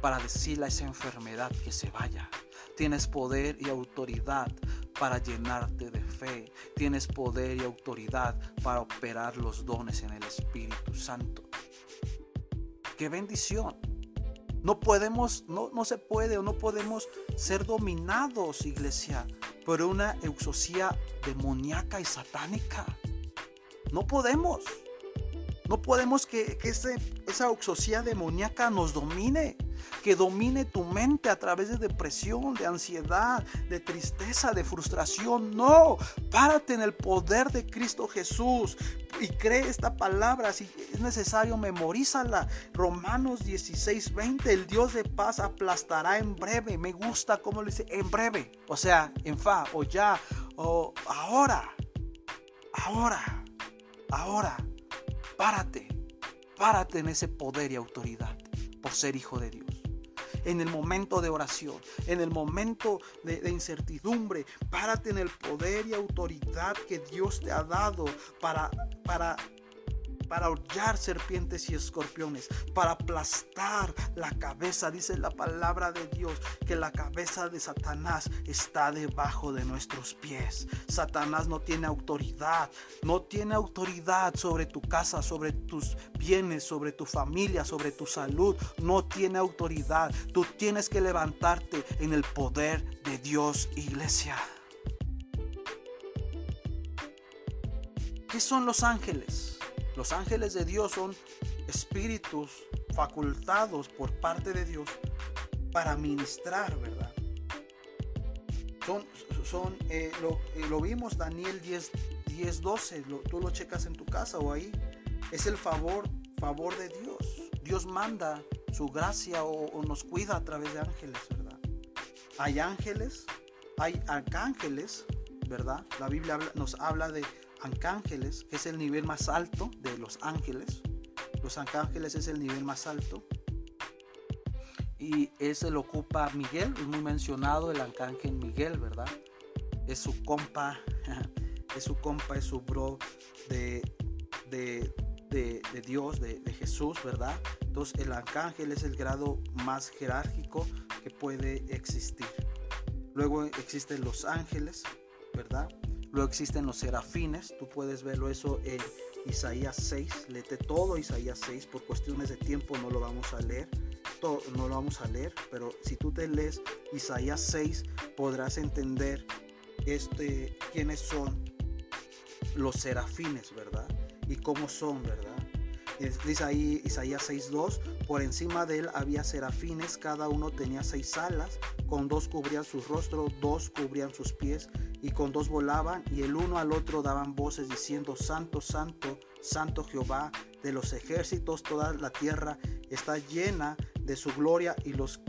para decirle a esa enfermedad que se vaya. Tienes poder y autoridad para llenarte de fe. Tienes poder y autoridad para operar los dones en el Espíritu Santo. ¡Qué bendición! No podemos, no, no se puede o no podemos ser dominados, iglesia, por una exosía demoníaca y satánica. No podemos. No podemos que, esa oxosía demoníaca nos domine, que domine tu mente a través de depresión, de ansiedad, de tristeza, de frustración. No, párate en el poder de Cristo Jesús y cree esta palabra. Si es necesario, memorízala. Romanos 16, 20. El Dios de paz aplastará en breve. Me gusta cómo lo dice, en breve. O sea, en fa, o ya, o ahora. Ahora. Ahora Párate, párate en ese poder y autoridad por ser hijo de Dios. En el momento de oración, en el momento de, incertidumbre, párate en el poder y autoridad que Dios te ha dado para, para para hollar serpientes y escorpiones, para aplastar la cabeza. Dice la palabra de Dios que la cabeza de Satanás está debajo de nuestros pies. Satanás no tiene autoridad, no tiene autoridad sobre tu casa, sobre tus bienes, sobre tu familia, sobre tu salud. No tiene autoridad. Tú tienes que levantarte en el poder de Dios, iglesia. ¿Qué son los ángeles? Los ángeles de Dios son espíritus facultados por parte de Dios para ministrar, ¿verdad? Son, son eh, eh, lo, vimos Daniel 10, 10 12, tú lo checas en tu casa o ahí. Es el favor, favor de Dios. Dios manda su gracia o, nos cuida a través de ángeles, ¿verdad? Hay ángeles, hay arcángeles, ¿verdad? La Biblia nos habla de arcángeles, que es el nivel más alto de los ángeles. Los arcángeles es el nivel más alto. Y ese lo ocupa Miguel, es muy mencionado el arcángel Miguel, ¿verdad? Es su compa, es su compa, es su bro de, de, Dios, de, de, Jesús, ¿verdad? Entonces el arcángel es el grado más jerárquico que puede existir. Luego existen los ángeles, ¿verdad? Luego existen los serafines, tú puedes verlo eso en Isaías 6, léete todo Isaías 6, por cuestiones de tiempo no lo vamos a leer, todo, no lo vamos a leer, pero si tú te lees Isaías 6 podrás entender este, quiénes son los serafines, ¿verdad? Y cómo son, ¿verdad? Dice ahí Isaías 6.2, por encima de él había serafines, cada uno tenía seis alas, con dos cubrían su rostro, dos cubrían sus pies, y con dos volaban, y el uno al otro daban voces diciendo, Santo, Santo, Santo Jehová de los ejércitos, toda la tierra está llena de su gloria, y los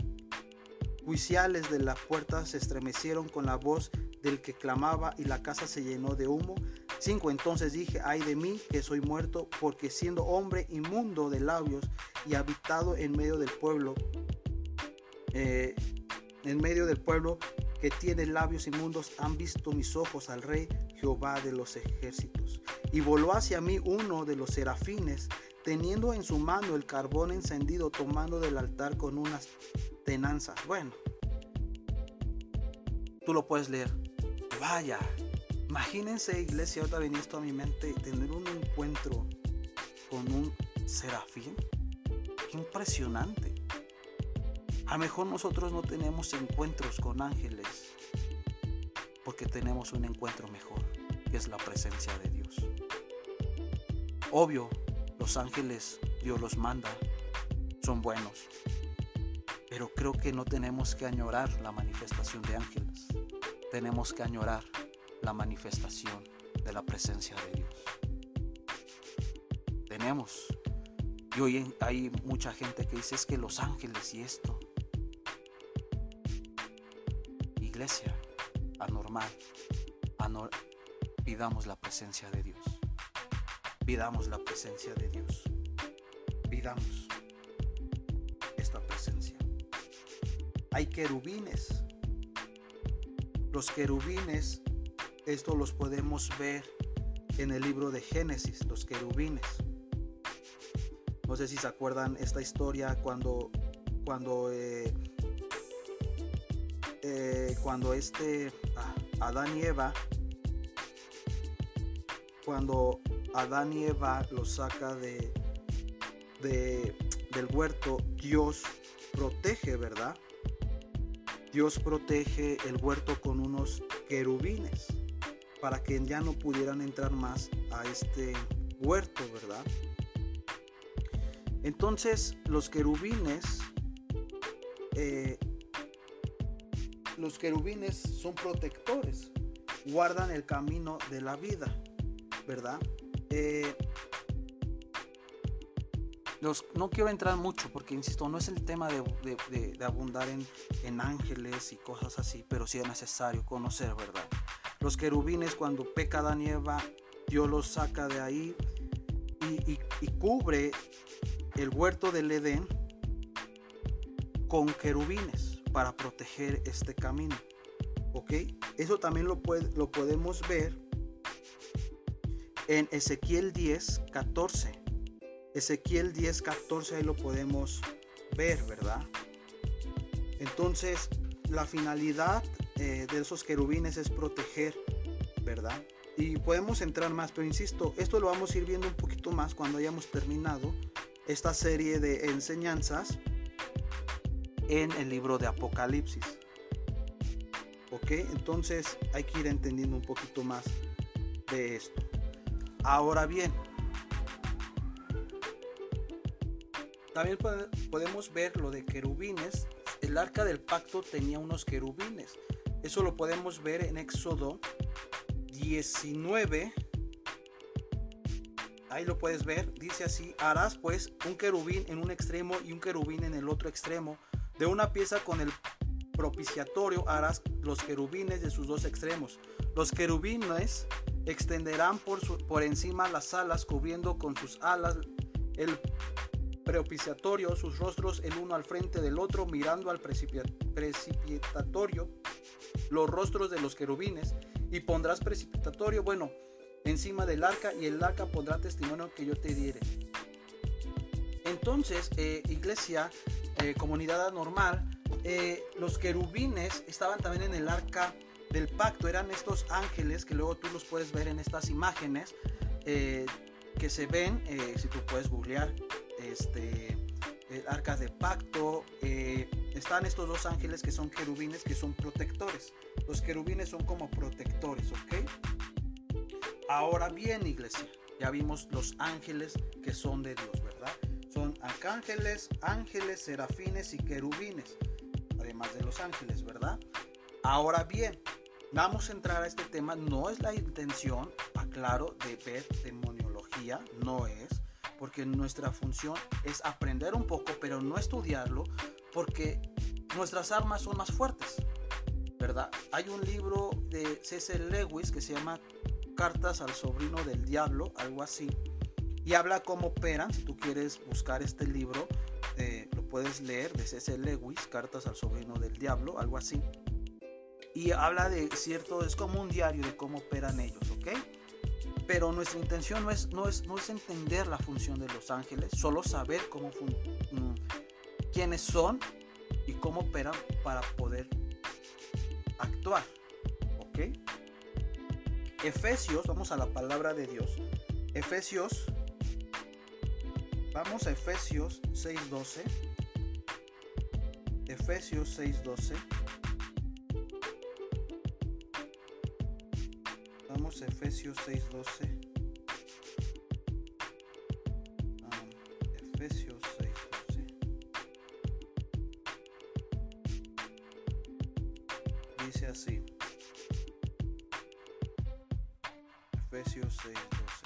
juiciales de la puerta se estremecieron con la voz del que clamaba, y la casa se llenó de humo. 5. Entonces dije, ay de mí que soy muerto, porque siendo hombre inmundo de labios y habitado en medio del pueblo, eh, en medio del pueblo que tiene labios inmundos, han visto mis ojos al rey Jehová de los ejércitos. Y voló hacia mí uno de los serafines, teniendo en su mano el carbón encendido, tomando del altar con unas tenanzas. Bueno, tú lo puedes leer. Vaya, imagínense, iglesia, ahorita venía esto a mi mente, tener un encuentro con un serafín. Impresionante. A lo mejor nosotros no tenemos encuentros con ángeles porque tenemos un encuentro mejor, que es la presencia de Dios. Obvio, los ángeles Dios los manda, son buenos, pero creo que no tenemos que añorar la manifestación de ángeles, tenemos que añorar la manifestación de la presencia de Dios. Tenemos, y hoy hay mucha gente que dice es que los ángeles y esto, anormal, pidamos la presencia de Dios. Pidamos la presencia de Dios. Pidamos esta presencia. Hay querubines. Los querubines, esto los podemos ver en el libro de Génesis, los querubines. No sé si se acuerdan esta historia cuando, cuando, eh, eh, cuando este ah, Adán y Eva, cuando Adán y Eva los saca de, de, del huerto, Dios protege, ¿verdad? Dios protege el huerto con unos querubines para que ya no pudieran entrar más a este huerto, ¿verdad? Entonces los querubines, eh, los querubines son protectores, guardan el camino de la vida, ¿verdad? Eh, no quiero entrar mucho porque, insisto, no es el tema de, abundar en, ángeles y cosas así, pero sí es necesario conocer, ¿verdad? Los querubines cuando peca Adán Dios los saca de ahí y, y cubre el huerto del Edén con querubines para proteger este camino. ¿Ok? Eso también lo, lo podemos ver en Ezequiel 10, 14. Ezequiel 10, 14, ahí lo podemos ver, ¿verdad? Entonces, la finalidad eh, de esos querubines es proteger, ¿verdad? Y podemos entrar más, pero insisto, esto lo vamos a ir viendo un poquito más cuando hayamos terminado esta serie de enseñanzas en el libro de Apocalipsis. ¿Ok? Entonces hay que ir entendiendo un poquito más de esto. Ahora bien, También podemos ver lo de querubines. El arca del pacto tenía unos querubines. Eso lo podemos ver en Éxodo 19. Ahí lo puedes ver. Dice así, harás pues un querubín en un extremo y un querubín en el otro extremo. De una pieza con el propiciatorio harás los querubines de sus dos extremos. Los querubines extenderán por, por encima las alas, cubriendo con sus alas el propiciatorio, sus rostros el uno al frente del otro, mirando al precipitatorio, los rostros de los querubines, y pondrás precipitatorio, bueno, encima del arca, y el arca pondrá testimonio que yo te diere. Entonces, eh, iglesia, eh, comunidad anormal, eh, los querubines estaban también en el arca del pacto, eran estos ángeles que luego tú los puedes ver en estas imágenes que se ven, si tú puedes googlear este, eh, arcas de pacto. Eh, están estos dos ángeles que son querubines, que son protectores. Los querubines son como protectores, ¿ok? Ahora bien, iglesia, ya vimos los ángeles que son de Dios. Son arcángeles, ángeles, serafines y querubines, además de los ángeles, ¿verdad? Ahora bien, vamos a entrar a este tema. No es la intención, aclaro, de ver demoniología, no es porque nuestra función es aprender un poco, pero no estudiarlo, porque nuestras armas son más fuertes, ¿verdad? Hay un libro de C.C. Lewis que se llama Cartas al sobrino del diablo, algo así, y habla cómo operan, si tú quieres buscar este libro, eh, lo puedes leer de C.C. Lewis, Cartas al sobrino del diablo, algo así, y habla de cierto, es como un diario de cómo operan ellos, ¿ok? Pero nuestra intención no es, no es, no es entender la función de los ángeles, solo saber cómo mm, quiénes son y cómo operan para poder actuar. ¿Ok? Efesios, vamos a la palabra de Dios. Efesios, vamos a Efesios 6.12. Efesios 6.12. Efesios 6:12. Ah, Efesios 6:12. Dice así. Efesios 6:12.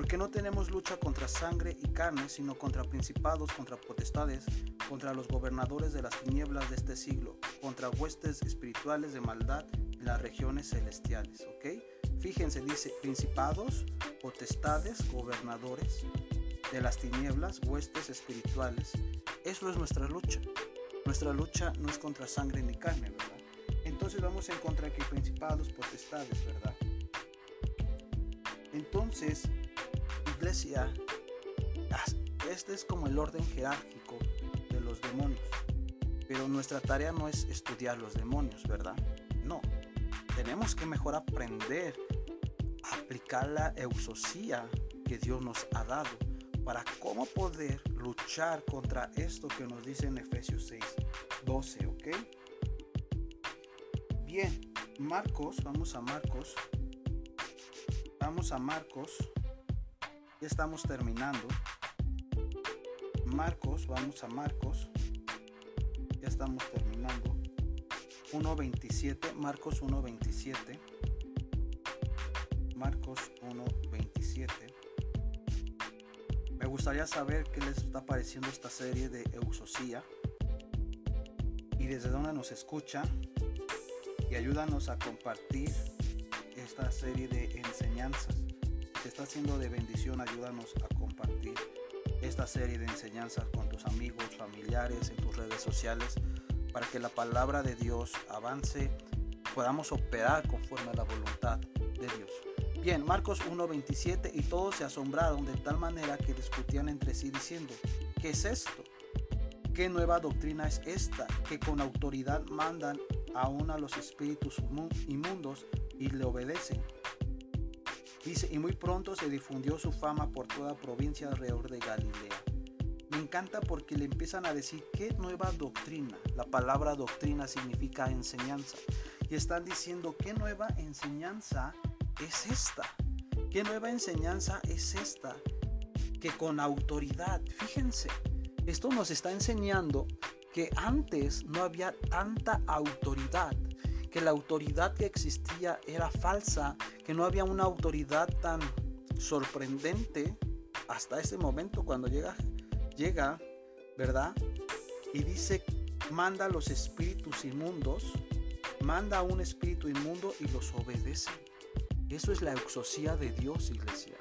Porque no tenemos lucha contra sangre y carne, sino contra principados, contra potestades, contra los gobernadores de las tinieblas de este siglo, contra huestes espirituales de maldad en las regiones celestiales. ¿Ok? Fíjense, dice principados, potestades, gobernadores de las tinieblas, huestes espirituales. Eso es nuestra lucha. Nuestra lucha no es contra sangre ni carne, ¿verdad? entonces vamos a encontrar que principados, potestades, ¿verdad? Entonces, iglesia, este es como el orden jerárquico de los demonios. Pero nuestra tarea no es estudiar los demonios, ¿verdad? No. Tenemos que mejor aprender a aplicar la eusosía que Dios nos ha dado para cómo poder luchar contra esto que nos dice en Efesios 6, 12, ¿ok? Bien, Marcos, vamos a Marcos. Vamos a Marcos. Ya estamos terminando. Marcos, vamos a Marcos. Ya estamos terminando. 1.27, Marcos 1.27. Marcos 1.27. Me gustaría saber qué les está pareciendo esta serie de Eusosía y desde dónde nos escucha y ayúdanos a compartir esta serie de enseñanzas. Está haciendo de bendición, ayúdanos a compartir esta serie de enseñanzas con tus amigos, familiares, en tus redes sociales, para que la palabra de Dios avance, podamos operar conforme a la voluntad de Dios. Bien, Marcos 1:27 y todos se asombraron de tal manera que discutían entre sí diciendo, ¿qué es esto? ¿Qué nueva doctrina es esta que con autoridad mandan aún a los espíritus inmundos y le obedecen. Y muy pronto se difundió su fama por toda provincia alrededor de Galilea. Me encanta porque le empiezan a decir qué nueva doctrina. La palabra doctrina significa enseñanza. Y están diciendo qué nueva enseñanza es esta. ¿Qué nueva enseñanza es esta? Que con autoridad, fíjense, esto nos está enseñando que antes no había tanta autoridad, que la autoridad que existía era falsa, que no había una autoridad tan sorprendente hasta ese momento cuando llega, llega, ¿verdad? Y dice, manda a los espíritus inmundos, manda a un espíritu inmundo y los obedece. Eso es la exosía de Dios, iglesia.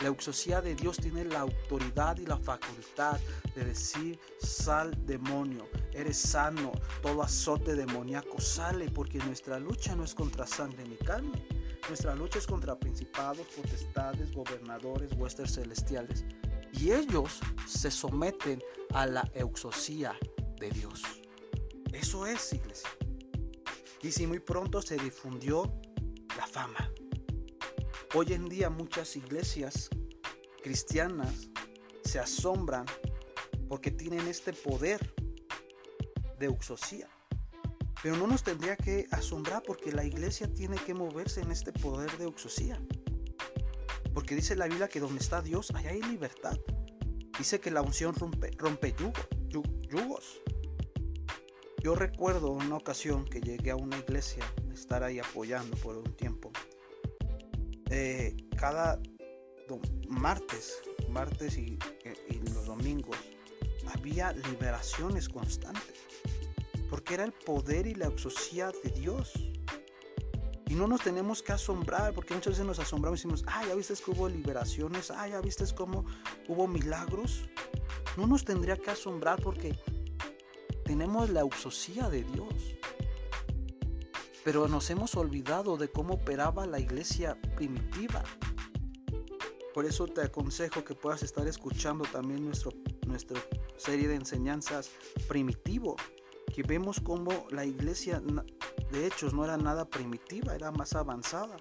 La exosía de Dios tiene la autoridad y la facultad de decir, sal demonio, eres sano, todo azote demoníaco sale, porque nuestra lucha no es contra sangre ni carne. Nuestra lucha es contra principados, potestades, gobernadores, huestes celestiales. Y ellos se someten a la exosía de Dios. Eso es, iglesia. Y si muy pronto se difundió la fama. Hoy en día muchas iglesias cristianas se asombran porque tienen este poder de uxosía. Pero no nos tendría que asombrar porque la iglesia tiene que moverse en este poder de uxosía. Porque dice la Biblia que donde está Dios, allá hay libertad. Dice que la unción rompe, rompe yugos. Yo recuerdo una ocasión que llegué a una iglesia, estar ahí apoyando por un tiempo. Eh, cada martes, martes y, los domingos, había liberaciones constantes. Porque era el poder y la exosía de Dios. Y no nos tenemos que asombrar, porque muchas veces nos asombramos y decimos, ah, ya viste que hubo liberaciones, ah, ya viste cómo hubo milagros. No nos tendría que asombrar porque tenemos la exosía de Dios. Pero nos hemos olvidado de cómo operaba la iglesia primitiva. Por eso te aconsejo que puedas estar escuchando también nuestro, nuestra serie de enseñanzas primitivo, que vemos cómo la iglesia de hechos no era nada primitiva, era más avanzada,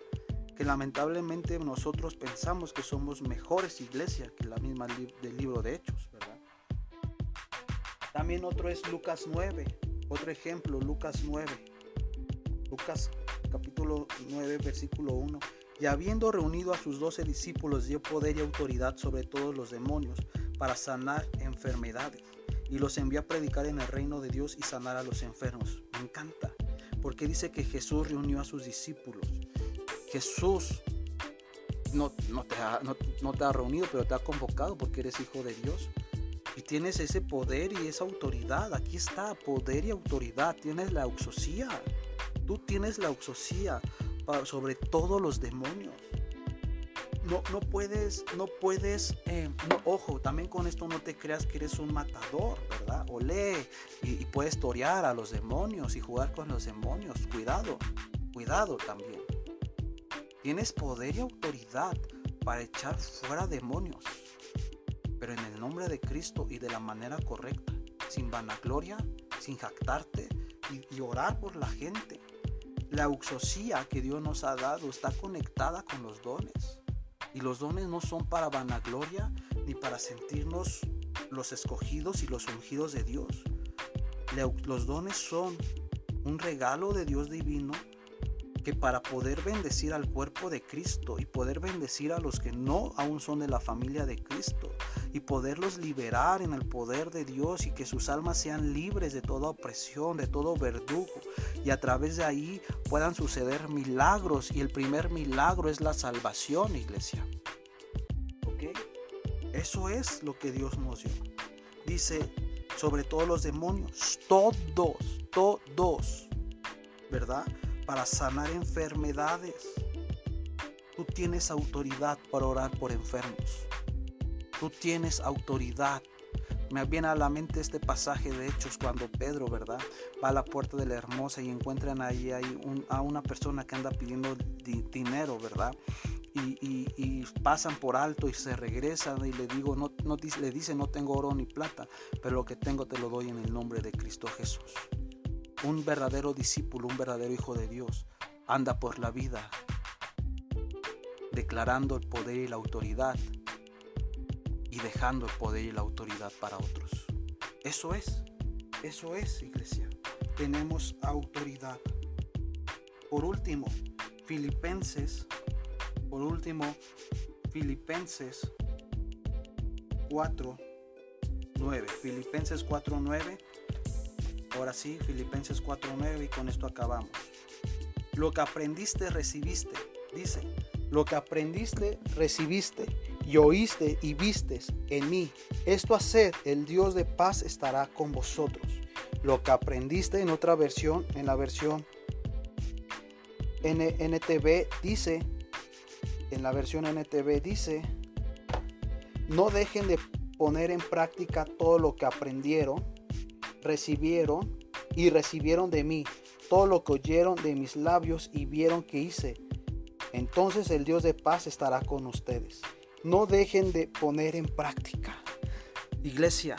que lamentablemente nosotros pensamos que somos mejores iglesias que la misma del libro de hechos. También otro es Lucas 9, otro ejemplo, Lucas 9. Lucas capítulo 9, versículo 1. Y habiendo reunido a sus doce discípulos, dio poder y autoridad sobre todos los demonios para sanar enfermedades. Y los envió a predicar en el reino de Dios y sanar a los enfermos. Me encanta, porque dice que Jesús reunió a sus discípulos. Jesús no, no, te ha, no te ha reunido, pero te ha convocado porque eres hijo de Dios. Y tienes ese poder y esa autoridad. Aquí está, poder y autoridad. Tienes la auxosía. Tú tienes la auxosía sobre todos los demonios. No, no puedes, no puedes, eh, ojo, también con esto no te creas que eres un matador, ¿verdad? O lee y, puedes torear a los demonios y jugar con los demonios. Cuidado, cuidado también. Tienes poder y autoridad para echar fuera demonios, pero en el nombre de Cristo y de la manera correcta, sin vanagloria, sin jactarte y, y orar por la gente. La auxosía que Dios nos ha dado está conectada con los dones. Y los dones no son para vanagloria ni para sentirnos los escogidos y los ungidos de Dios. Los dones son un regalo de Dios divino que para poder bendecir al cuerpo de Cristo y poder bendecir a los que no aún son de la familia de Cristo y poderlos liberar en el poder de Dios y que sus almas sean libres de toda opresión, de todo verdugo y a través de ahí puedan suceder milagros y el primer milagro es la salvación, iglesia. ¿Ok? Eso es lo que Dios nos dio. Dice sobre todos los demonios, todos, todos, ¿verdad? Para sanar enfermedades. Tú tienes autoridad para orar por enfermos. Tú tienes autoridad me viene a la mente este pasaje de Hechos cuando Pedro, ¿verdad? Va a la puerta de la hermosa y encuentran ahí, a una persona que anda pidiendo dinero, ¿verdad? Y, pasan por alto y se regresan y le digo, no, no, le dice, no tengo oro ni plata, pero lo que tengo te lo doy en el nombre de Cristo Jesús. Un verdadero discípulo, un verdadero hijo de Dios, anda por la vida declarando el poder y la autoridad dejando el poder y la autoridad para otros. Eso es, eso es, iglesia. Tenemos autoridad. Por último, Filipenses, por último, Filipenses 4, 9. Filipenses 4, 9. Ahora sí, Filipenses 4, 9 y con esto acabamos. Lo que aprendiste, recibiste. Dice, lo que aprendiste, recibiste y oíste y vistes en mí. Esto hacer, el Dios de paz estará con vosotros. Lo que aprendiste en otra versión, en la versión NTV dice, en la versión NTV dice, no dejen de poner en práctica todo lo que aprendieron, recibieron y recibieron de mí, todo lo que oyeron de mis labios y vieron que hice. Entonces el Dios de paz estará con ustedes no dejen de poner en práctica. Iglesia,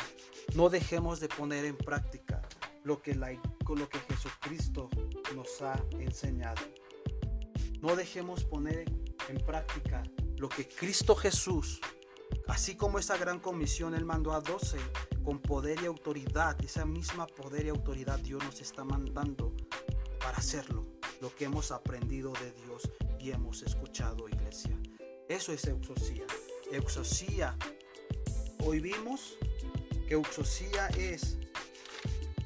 no dejemos de poner en práctica lo que, la, lo que Jesucristo nos ha enseñado. No dejemos poner en práctica lo que Cristo Jesús, así como esa gran comisión, Él mandó a 12 con poder y autoridad, esa misma poder y autoridad Dios nos está mandando para hacerlo, lo que hemos aprendido de Dios y hemos escuchado, iglesia. Eso es euxosía. Euxosía. Hoy vimos que euxosía es,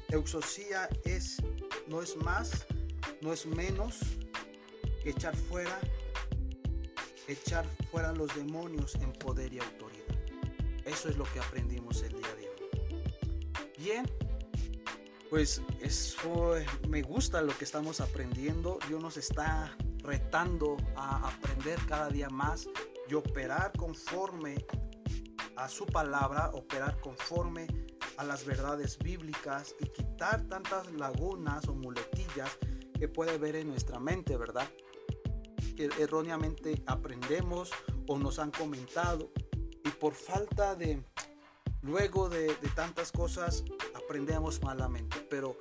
euxosía es, no es más, no es menos que echar fuera, echar fuera los demonios en poder y autoridad. Eso es lo que aprendimos el día de hoy. Bien, pues eso me gusta lo que estamos aprendiendo. Dios nos está retando a aprender cada día más y operar conforme a su palabra, operar conforme a las verdades bíblicas y quitar tantas lagunas o muletillas que puede haber en nuestra mente, ¿verdad? Que erróneamente aprendemos o nos han comentado y por falta de, luego de, de tantas cosas, aprendemos malamente. Pero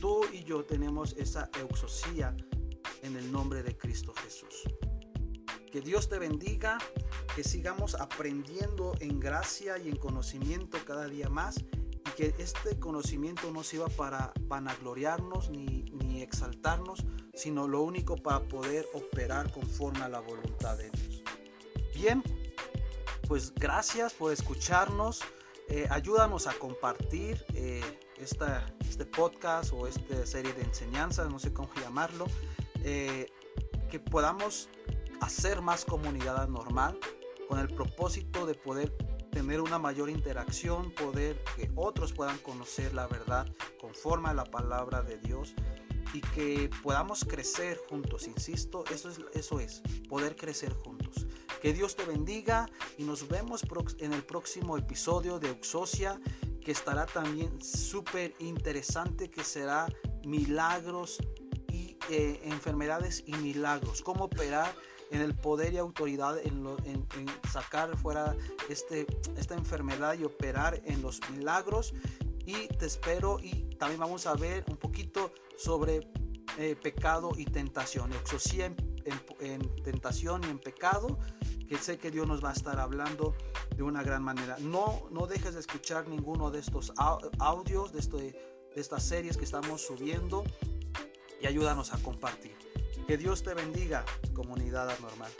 tú y yo tenemos esa euxosía en el nombre de Cristo Jesús. Que Dios te bendiga, que sigamos aprendiendo en gracia y en conocimiento cada día más y que este conocimiento no sirva para vanagloriarnos ni, ni exaltarnos, sino lo único para poder operar conforme a la voluntad de Dios. Bien, pues gracias por escucharnos. Eh, ayúdanos a compartir eh, esta, este podcast o esta serie de enseñanzas, no sé cómo llamarlo. Eh, que podamos hacer más comunidad normal con el propósito de poder tener una mayor interacción, poder que otros puedan conocer la verdad conforme a la palabra de Dios y que podamos crecer juntos, insisto, eso es, eso es, poder crecer juntos. Que Dios te bendiga y nos vemos en el próximo episodio de Uxosia que estará también súper interesante, que será milagros eh, enfermedades y milagros, cómo operar en el poder y autoridad en, sacar fuera este, esta enfermedad y operar en los milagros. Y te espero y también vamos a ver un poquito sobre eh, pecado y tentación, exosía en, en, tentación y en pecado, que sé que Dios nos va a estar hablando de una gran manera. No, no dejes de escuchar ninguno de estos audios, de, esto, de estas series que estamos subiendo y ayúdanos a compartir. Que Dios te bendiga, comunidad anormal.